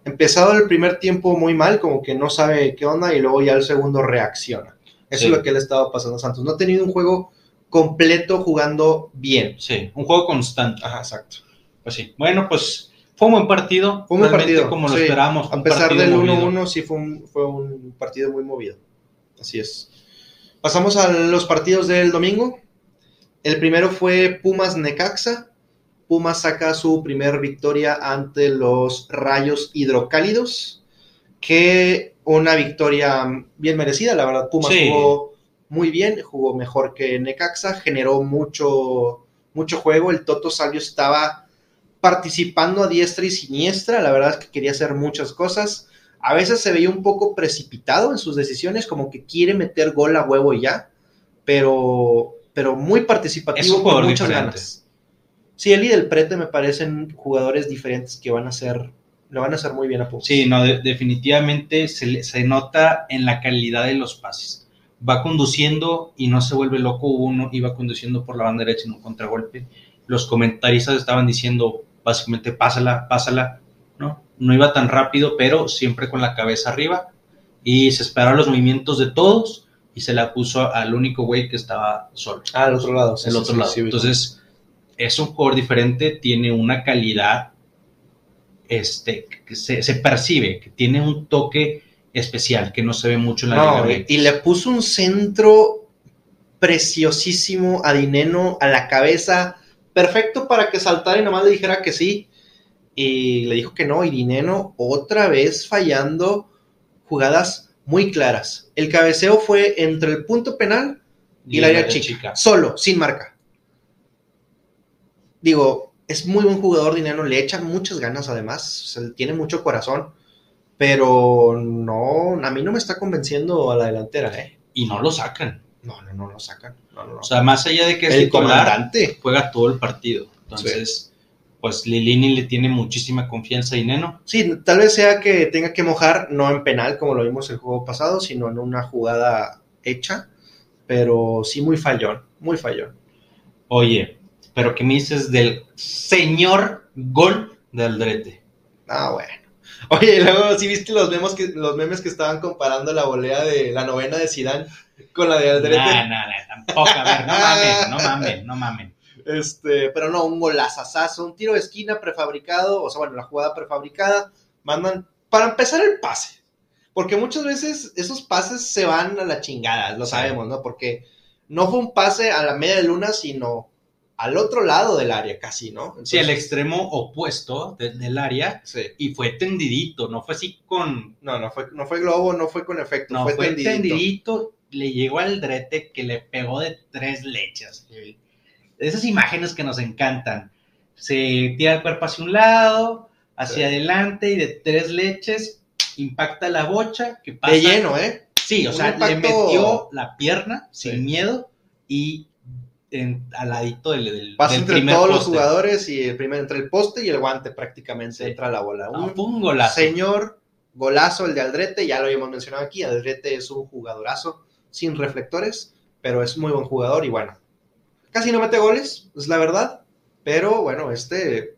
empezado el primer tiempo muy mal, como que no sabe qué onda, y luego ya el segundo reacciona. Eso Sí. es lo que le estaba pasando a Santos. No ha tenido un juego completo jugando bien. Sí, un juego constante. Ajá, exacto. Pues sí. Bueno, pues fue un buen partido. Fue un buen partido. Como lo sí. esperábamos. A pesar del movido. 1-1, sí fue un, fue un partido muy movido. Así es. Pasamos a los partidos del domingo. El primero fue Pumas Necaxa. Pumas saca su primer victoria ante los Rayos Hidrocálidos. Que una victoria bien merecida, la verdad. Pumas Sí. jugó muy bien, jugó mejor que Necaxa, generó mucho, mucho juego. El Toto Salvio estaba participando a diestra y siniestra. La verdad es que quería hacer muchas cosas. A veces se veía un poco precipitado en sus decisiones, como que quiere meter gol a huevo y ya, pero, pero muy Es participativo un con muchas diferente. ganas. Sí, él y Del Prete me parecen jugadores diferentes que van a ser, le van a hacer muy bien a. Sí, no, de- definitivamente se, se nota en la calidad de los pases. Va conduciendo y no se vuelve loco. Uno iba conduciendo por la banda derecha en un contragolpe. Los comentaristas estaban diciendo básicamente pásala, pásala. No, no iba tan rápido, pero siempre con la cabeza arriba. Y se esperaron los movimientos de todos y se la puso al único güey que estaba solo. Ah, al otro lado. sí, el sí, otro sí, lado. Entonces, es un jugador diferente, tiene una calidad, este, que se, se percibe, que tiene un toque especial que no se ve mucho en la No, Liga y, y le puso un centro preciosísimo a Dineno a la cabeza, perfecto para que saltara y nomás le dijera que sí. Y le dijo que no, y Dineno otra vez fallando jugadas muy claras. El cabeceo fue entre el punto penal y el área chica, solo, sin marca. Digo, es muy buen jugador Dineno, le echa muchas ganas además, o sea, tiene mucho corazón, pero no, a mí no me está convenciendo a la delantera, ¿eh? Y no lo sacan. No, no, no lo sacan. No, no, no. O sea, más allá de que es el comandante. juega todo el partido. Entonces, pues Lilini le tiene muchísima confianza a Ineno. Sí, tal vez sea que tenga que mojar, no en penal como lo vimos el juego pasado, sino en una jugada hecha, pero sí muy fallón, muy fallón. Oye, pero ¿qué me dices del señor gol de Aldrete? Ah, bueno. Oye, y luego sí viste los memes que los memes que estaban comparando la volea de la novena de Zidane con la de Aldrete. Nah, nah, nah, tampoco. A ver, no mamen, no mamen, no mamen. Este, pero no, un golazazazo, un tiro de esquina prefabricado, o sea, bueno, la jugada prefabricada, mandan, para empezar el pase, porque muchas veces esos pases se van a la chingada, lo sabemos, ¿no? Porque no fue un pase a la media luna, sino al otro lado del área, casi, ¿no? Sí, el extremo opuesto de- del área sí. y fue tendidito, no fue así con... No, no fue, no fue globo, no fue con efecto, No, fue, fue, tendidito. tendidito. le llegó al drete que le pegó de tres leches. Esas imágenes que nos encantan. Se tira el cuerpo hacia un lado, hacia Sí. adelante y de tres leches impacta la bocha que pasa. De lleno, ¿eh? Sí, o Un sea, le metió la pierna sin Sí. miedo y en- al ladito del, del, Pasa del entre primer todos los jugadores y el primer, entre el poste y el guante prácticamente Sí. entra la bola. No, Un golazo. Señor golazo el de Aldrete, ya lo habíamos mencionado aquí, Aldrete es un jugadorazo sin reflectores, pero es muy buen jugador y bueno, casi no mete goles, es la verdad, pero bueno, este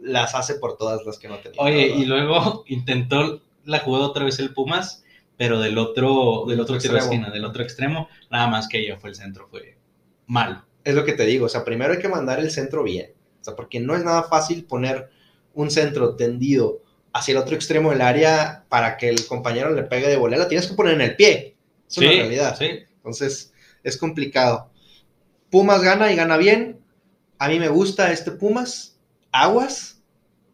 las hace por todas las que no tenía. Oye, y luego intentó la jugada otra vez el Pumas, pero del otro, del otro tiro esquina, del otro extremo, nada más que ella fue el centro, fue malo. Es lo que te digo, o sea, primero hay que mandar el centro bien, o sea, porque no es nada fácil poner un centro tendido hacia el otro extremo del área para que el compañero le pegue de volea, tienes que poner en el pie, es una realidad. Sí. Entonces, es complicado. Pumas gana y gana bien. A mí me gusta este Pumas. Aguas.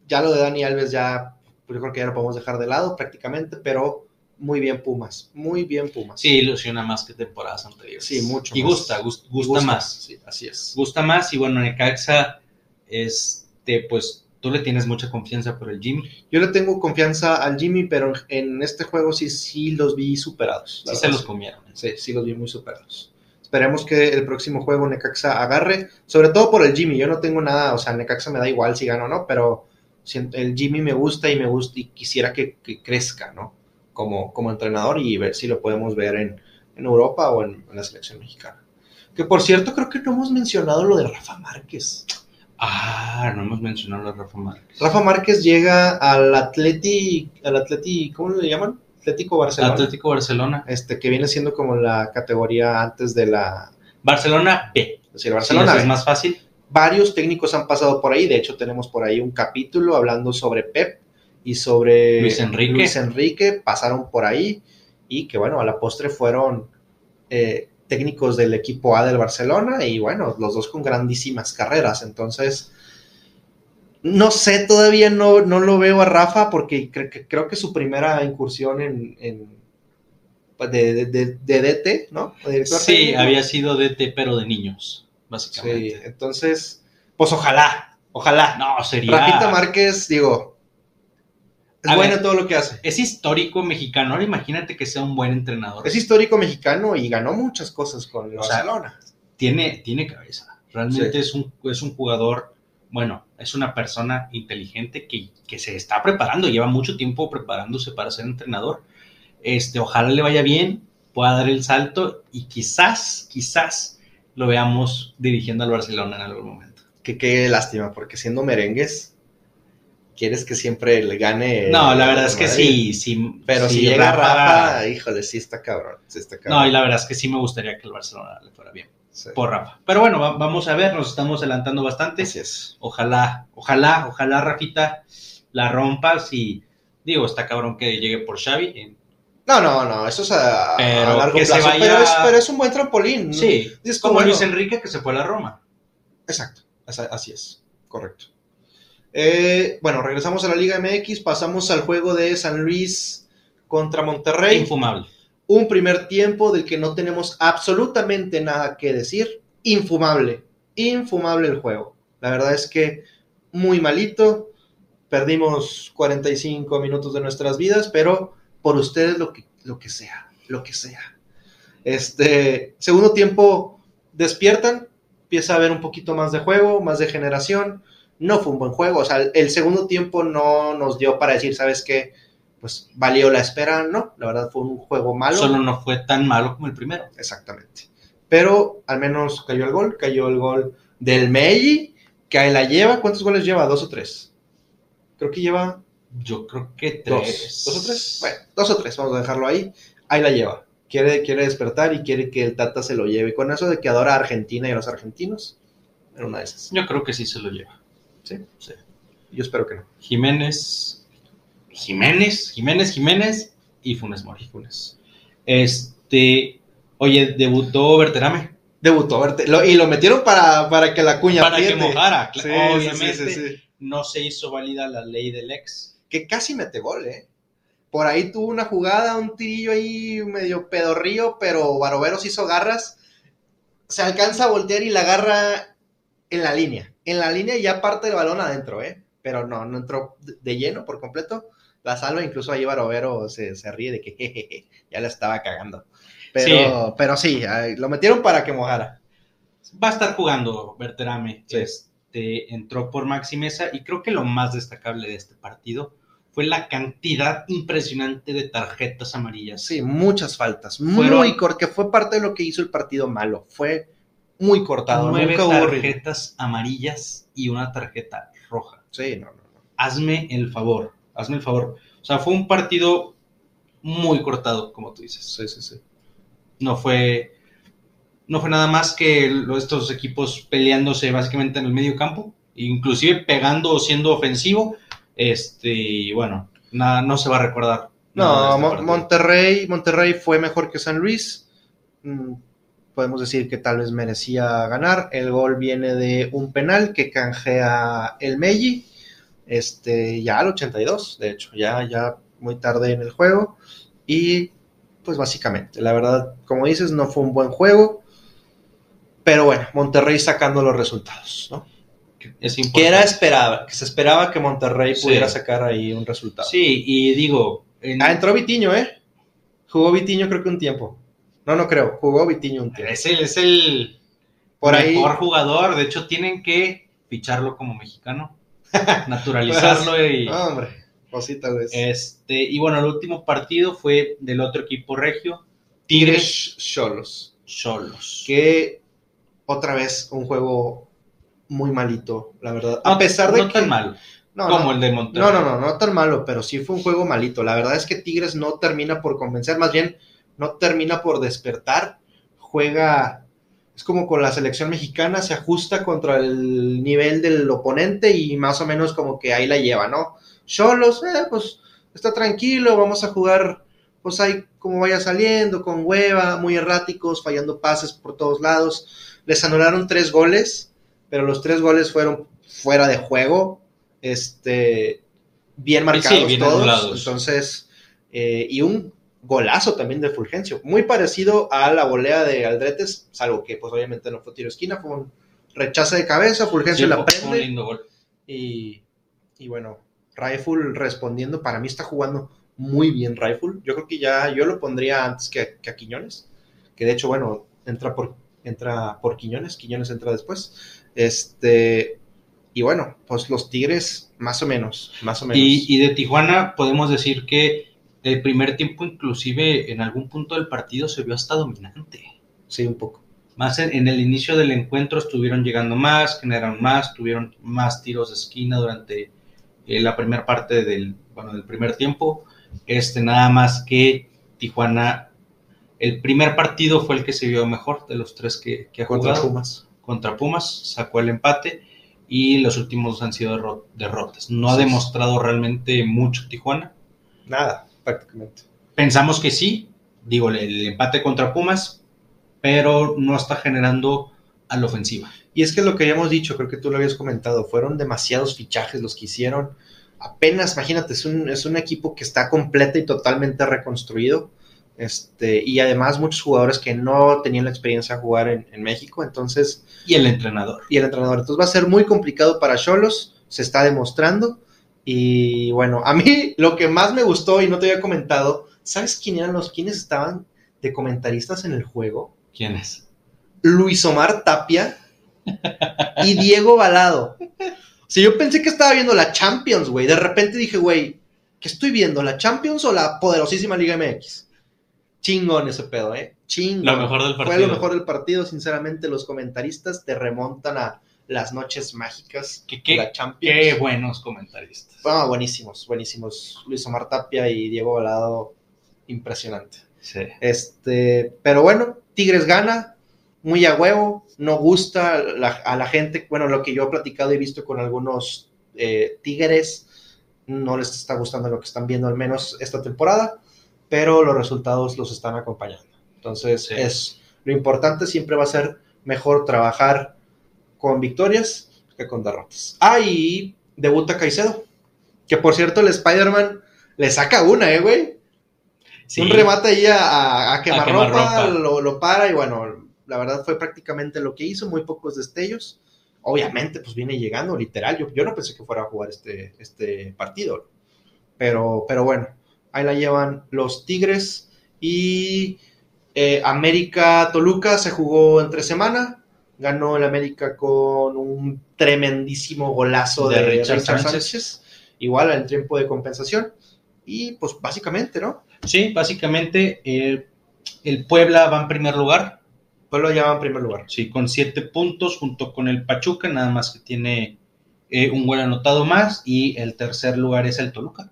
Ya lo de Dani Alves ya, pues yo creo que ya lo podemos dejar de lado prácticamente, pero muy bien Pumas. Muy bien Pumas. Sí, ilusiona más que temporadas anteriores. Sí, mucho Y más. gusta, gust- Y gusta, más. Sí, así es. Gusta más y bueno, Necaxa, este, pues tú le tienes mucha confianza por el Jimmy. Yo le tengo confianza al Jimmy, pero en este juego sí, sí los vi superados. Sí se los comieron. Sí, sí los vi muy superados. Esperemos que el próximo juego Necaxa agarre, sobre todo por el Jimmy. Yo no tengo nada, o sea, Necaxa me da igual si gana o no, pero el Jimmy me gusta y me gusta y quisiera que, que crezca, ¿no? Como, como entrenador y ver si lo podemos ver en, en Europa o en, en la selección mexicana. Que por cierto, creo que no hemos mencionado lo de Rafa Márquez. Ah, no hemos mencionado a Rafa Márquez. Rafa Márquez llega al Atleti, al Atleti, ¿cómo le llaman? Atlético Barcelona. Atlético Barcelona. Este, que viene siendo como la categoría antes de la, Barcelona B. es decir, Barcelona. Sí, es más fácil. varios técnicos han pasado por ahí. De hecho, tenemos por ahí un capítulo hablando sobre Pep y sobre Luis Enrique. Luis Enrique. Pasaron por ahí y que, bueno, a la postre fueron eh, técnicos del equipo A del Barcelona y, bueno, los dos con grandísimas carreras. Entonces, no sé, todavía no, no lo veo a Rafa porque cre- que- creo que su primera incursión en... en pues, de, de, de- de DT, ¿no? Sí, había sido DT, pero de niños, Sí, básicamente. entonces, pues ojalá, ojalá. No, sería. Rafita Márquez, digo, es A bueno ver. todo lo que hace. Es histórico mexicano. Ahora imagínate que sea un buen entrenador. Es histórico mexicano y ganó muchas cosas con el O sea, Barcelona. tiene, tiene cabeza. Realmente Sí. es, un, es un jugador, bueno, es una persona inteligente que, que se está preparando, lleva mucho tiempo preparándose para ser entrenador. Este, ojalá le vaya bien, pueda dar el salto y quizás, quizás lo veamos dirigiendo al Barcelona en algún momento. Que qué lástima, porque siendo merengues, quieres que siempre le gane. No, la verdad es que sí, sí. Pero sí, si llega Rafa- Rafa, híjole, sí está cabrón. Sí está No, cabrón. y la verdad es que sí me gustaría que el Barcelona le fuera bien Sí. por Rafa. Pero bueno, va- vamos a ver, nos estamos adelantando bastante. Así es. Ojalá, ojalá, ojalá Rafita la rompas y digo, está cabrón que llegue por Xavi. en- No, no, no, eso es a, a Pero largo que se plazo. vaya- Pero, es, pero es un buen trampolín. Sí, Es como como Luis bueno. Enrique que se fue a la Roma. Exacto, así es, correcto. Eh, bueno, regresamos a la Liga MX, pasamos al juego de San Luis contra Monterrey. Infumable. Un primer tiempo del que no tenemos absolutamente nada que decir. Infumable, infumable el juego. La verdad es que muy malito. Perdimos 45 minutos de nuestras vidas, pero por ustedes lo que, lo que sea, lo que sea. Este, segundo tiempo despiertan, empieza a haber un poquito más de juego, más de generación. No fue un buen juego, o sea, el, segundo tiempo no nos dio para decir, ¿sabes qué? Pues valió la espera, no, la verdad fue un juego malo. Solo no fue tan malo como el primero. Exactamente. Pero al menos cayó el gol, cayó el gol del Meiji, que ahí la lleva. ¿Cuántos goles lleva? ¿Dos o tres? Creo que lleva Yo creo que dos. tres. ¿Dos o tres? Bueno, dos o tres, vamos a dejarlo ahí. Ahí la lleva. Quiere, quiere despertar y quiere que el Tata se lo lleve. Con eso de que adora a Argentina y a los argentinos, era una de esas. Yo creo que sí se lo lleva. ¿Sí? Sí. Yo espero que no. Jiménez, Jiménez, Jiménez, Jiménez y Funes Mori. Funes. Este, oye, debutó Berterame. Debutó. Lo- y lo metieron para, para que la cuña Para que mojara, Sí, obviamente. sí, sí, sí. No se hizo válida la ley del ex. que casi mete gol, ¿eh? Por ahí tuvo una jugada, un tirillo ahí medio pedorrío, pero Baroveros hizo garras. Se alcanza a voltear y la agarra en la línea. En la línea ya parte el balón adentro, ¿eh? Pero no, no entró de- lleno por completo. La salva, incluso ahí Barovero se, se ríe de que jejeje, ya la estaba cagando. Pero pero sí, lo metieron para que mojara. Va a estar jugando Berterame. Sí. Este, entró por Maxi Mesa y creo que lo más destacable de este partido fue la cantidad impresionante de tarjetas amarillas. Sí, muchas faltas. Fueron- muy que fue parte de lo que hizo el partido malo. Fue muy cortado. Nueve nunca hubo ritmo. tarjetas amarillas y una tarjeta roja. Sí, no, no, no. Hazme el favor, hazme el favor. O sea, fue un partido muy cortado, como tú dices. Sí, sí, sí. No fue, no fue nada más que estos equipos peleándose básicamente en el medio campo, inclusive pegando o siendo ofensivo, este, y bueno, nada, no se va a recordar. No, este partido. Monterrey, Monterrey fue mejor que San Luis. Mm, Podemos decir que tal vez merecía ganar. El gol viene de un penal que canjea el Meji. Este, ya al 82, de hecho, ya, ya muy tarde en el juego. Y pues básicamente, la verdad, como dices, no fue un buen juego. Pero bueno, Monterrey sacando los resultados, ¿no? Es Que era esperaba, que se esperaba que Monterrey Sí. pudiera sacar ahí un resultado. Sí, y digo, en- Ah, entró Vitiño, ¿eh? Jugó Vitiño creo que un tiempo. No, no creo. Jugó Vitiño un tiempo. es el, es el Por ahí. mejor jugador, de hecho tienen que ficharlo como mexicano, [laughs] naturalizarlo y... No, hombre. O sí, tal vez. Este, y bueno, el último partido fue del otro equipo regio, Tigres Cholos. Cholos. Que otra vez un juego muy malito, la verdad. No- A pesar de no que. tan mal No, como no. el de Monterrey. No, no, no, no tan malo, pero sí fue un juego malito. La verdad es que Tigres no termina por convencer, más bien no termina por despertar. Juega, es como con la selección mexicana, se ajusta contra el nivel del oponente y más o menos como que ahí la lleva, ¿no? Cholos, eh, pues está tranquilo, vamos a jugar, pues ahí como vaya saliendo, con hueva, muy erráticos, fallando pases por todos lados. Les anularon tres goles, pero los tres goles fueron fuera de juego, este, bien marcados bien todos. anulados. Entonces, eh, y un golazo también de Fulgencio, muy parecido a la volea de Aldretes, salvo que pues obviamente no fue tiro esquina, fue un rechace de cabeza, Fulgencio Sí, la fue un prende. lindo gol. Y, y bueno, Rifle respondiendo, para mí está jugando muy bien Rifle. Yo creo que ya yo lo pondría antes que, que a Quiñones, que de hecho, bueno, entra por, entra por Quiñones, Quiñones entra después. Este, y bueno, pues los Tigres, más o menos, más o menos. Y, y de Tijuana podemos decir que el primer tiempo inclusive en algún punto del partido se vio hasta dominante. sí, un poco. Más en, en el inicio del encuentro estuvieron llegando más, generaron más, tuvieron más tiros de esquina durante eh, la primera parte del, bueno, del primer tiempo. Este, nada más que Tijuana, el primer partido fue el que se vio mejor de los tres que, que ha Contra jugado. Pumas. Contra Pumas, sacó el empate y los últimos dos han sido derro- derrotas. No ha demostrado realmente mucho Tijuana. Nada, prácticamente. Pensamos que sí, digo, el, el empate contra Pumas, pero no está generando a la ofensiva. Y es que lo que habíamos dicho, creo que tú lo habías comentado, fueron demasiados fichajes los que hicieron. Apenas, imagínate, es un, es un equipo que está completo y totalmente reconstruido. Este, y además muchos jugadores que no tenían la experiencia de jugar en, en México. Entonces, Y el entrenador. y el entrenador. Entonces va a ser muy complicado para Cholos, se está demostrando. Y bueno, a mí [laughs] lo que más me gustó y no te había comentado, ¿sabes quién eran los quienes estaban de comentaristas en el juego? ¿Quién es? Luis Omar Tapia y Diego Balado. O sea, yo pensé que estaba viendo la Champions, güey. De repente dije, güey, ¿qué estoy viendo? ¿La Champions o la poderosísima Liga MX? Chingón ese pedo, ¿eh? Chingón. Lo mejor del Fue partido. lo mejor del partido. Sinceramente, los comentaristas te remontan a las noches mágicas ¿Qué, de la Champions. qué buenos comentaristas. Ah, buenísimos, buenísimos. Luis Omar Tapia y Diego Balado, impresionante. Sí. Este, pero bueno, Tigres gana, muy a huevo, no gusta la- a la gente, bueno, lo que yo he platicado y visto con algunos eh, Tigres, no les está gustando lo que están viendo al menos esta temporada, pero los resultados los están acompañando. Entonces, Sí. es lo importante siempre va a ser mejor trabajar con victorias que con derrotas. Ah, y debuta Caicedo, que por cierto el Spider-Man le saca una, eh, güey. Sí. Un remate ahí a, a, a quemarropa. Lo, lo para y bueno, la verdad fue prácticamente lo que hizo, muy pocos destellos. Obviamente, pues viene llegando, literal. Yo, yo no pensé que fuera a jugar este, este partido. Pero, pero bueno, ahí la llevan los Tigres y eh, América Toluca se jugó entre semana. Ganó el América con un tremendísimo golazo de, De Richard, Richard Sánchez. Sánchez. Igual al tiempo de compensación. Y pues básicamente, ¿no? Sí, básicamente eh, el Puebla va en primer lugar, Puebla ya va en primer lugar. sí, con siete puntos junto con el Pachuca, nada más que tiene eh, un gol anotado más y el tercer lugar es el Toluca.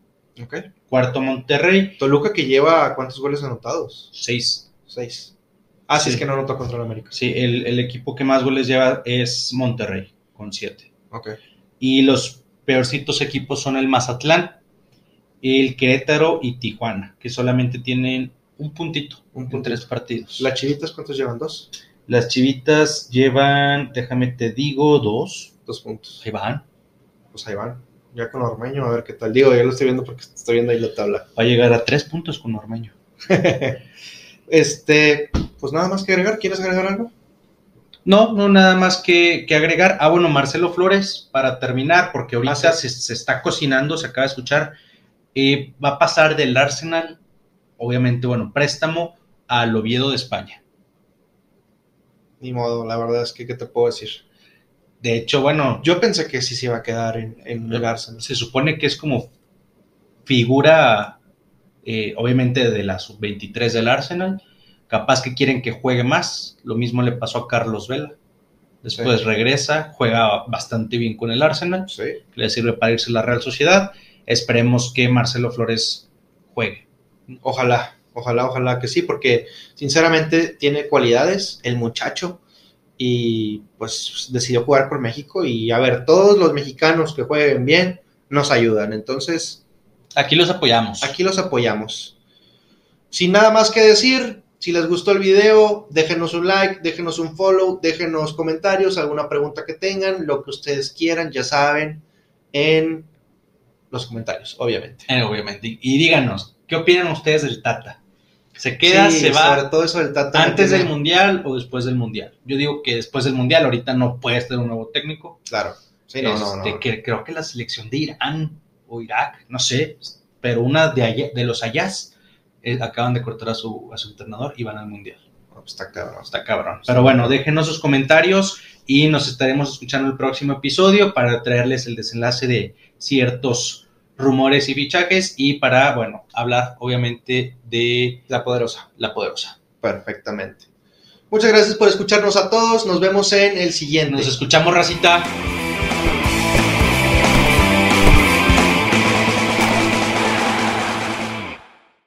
Cuarto Monterrey, Toluca que lleva cuántos goles anotados? seis. Seis. Ah, sí, Sí. es que no anotó contra el América. Sí, el, el equipo que más goles lleva es Monterrey, con 7. Ok. Y los peorcitos equipos son el Mazatlán, el Querétaro y Tijuana, que solamente tienen un puntito Un en puntito. tres partidos. ¿Las chivitas cuántos llevan? ¿Dos? Las chivitas llevan, déjame te digo, dos. Dos puntos. Ahí van. Pues ahí van. Ya con Ormeño, a ver qué tal. Digo, ya lo estoy viendo porque estoy viendo ahí la tabla. Va a llegar a tres puntos con Ormeño. [laughs] Este, pues nada más que agregar. ¿Quieres agregar algo? No, no, nada más que, que agregar. Ah, bueno, Marcelo Flores, para terminar, porque ahorita Ah, se, se está cocinando, se acaba de escuchar, eh, va a pasar del Arsenal, obviamente, bueno, préstamo, al Oviedo de España. Ni modo, la verdad es que, ¿qué te puedo decir? De hecho, bueno, Yo pensé que sí se iba a quedar en, en el Arsenal. se supone que es como figura, eh, obviamente, de la sub-23 del Arsenal. Capaz que quieren que juegue más. Lo mismo le pasó a Carlos Vela. Después Sí. regresa, juega bastante bien con el Arsenal. Sí. que le sirve para irse a la Real Sociedad. Esperemos que Marcelo Flores juegue. Ojalá, ojalá, ojalá que sí, porque sinceramente tiene cualidades el muchacho y pues decidió jugar por México y a ver, todos los mexicanos que jueguen bien nos ayudan, entonces Aquí los apoyamos. aquí los apoyamos. Sin nada más que decir, si les gustó el video, déjenos un like, déjenos un follow, déjenos comentarios, alguna pregunta que tengan, lo que ustedes quieran, ya saben, en los comentarios, obviamente. Eh, obviamente. Y díganos, ¿qué opinan ustedes del Tata? ¿Se queda, Sí, se va sobre todo eso del Tata. antes del Mundial o después del Mundial? Yo digo que después del Mundial ahorita no puede estar un nuevo técnico. Claro. Sí, no, no, Este, no. que creo que la selección de Irán o Irak, no sé, pero una de, allá- de los Ayas eh, acaban de cortar a su, a su entrenador y van al Mundial. No, pues está cabrón. Está cabrón. Pero bueno, déjenos sus comentarios y nos estaremos escuchando el próximo episodio para traerles el desenlace de ciertos rumores y fichajes y para, bueno, hablar obviamente de La poderosa. la poderosa. Perfectamente. Muchas gracias por escucharnos a todos. Nos vemos en el siguiente. Nos escuchamos, racita.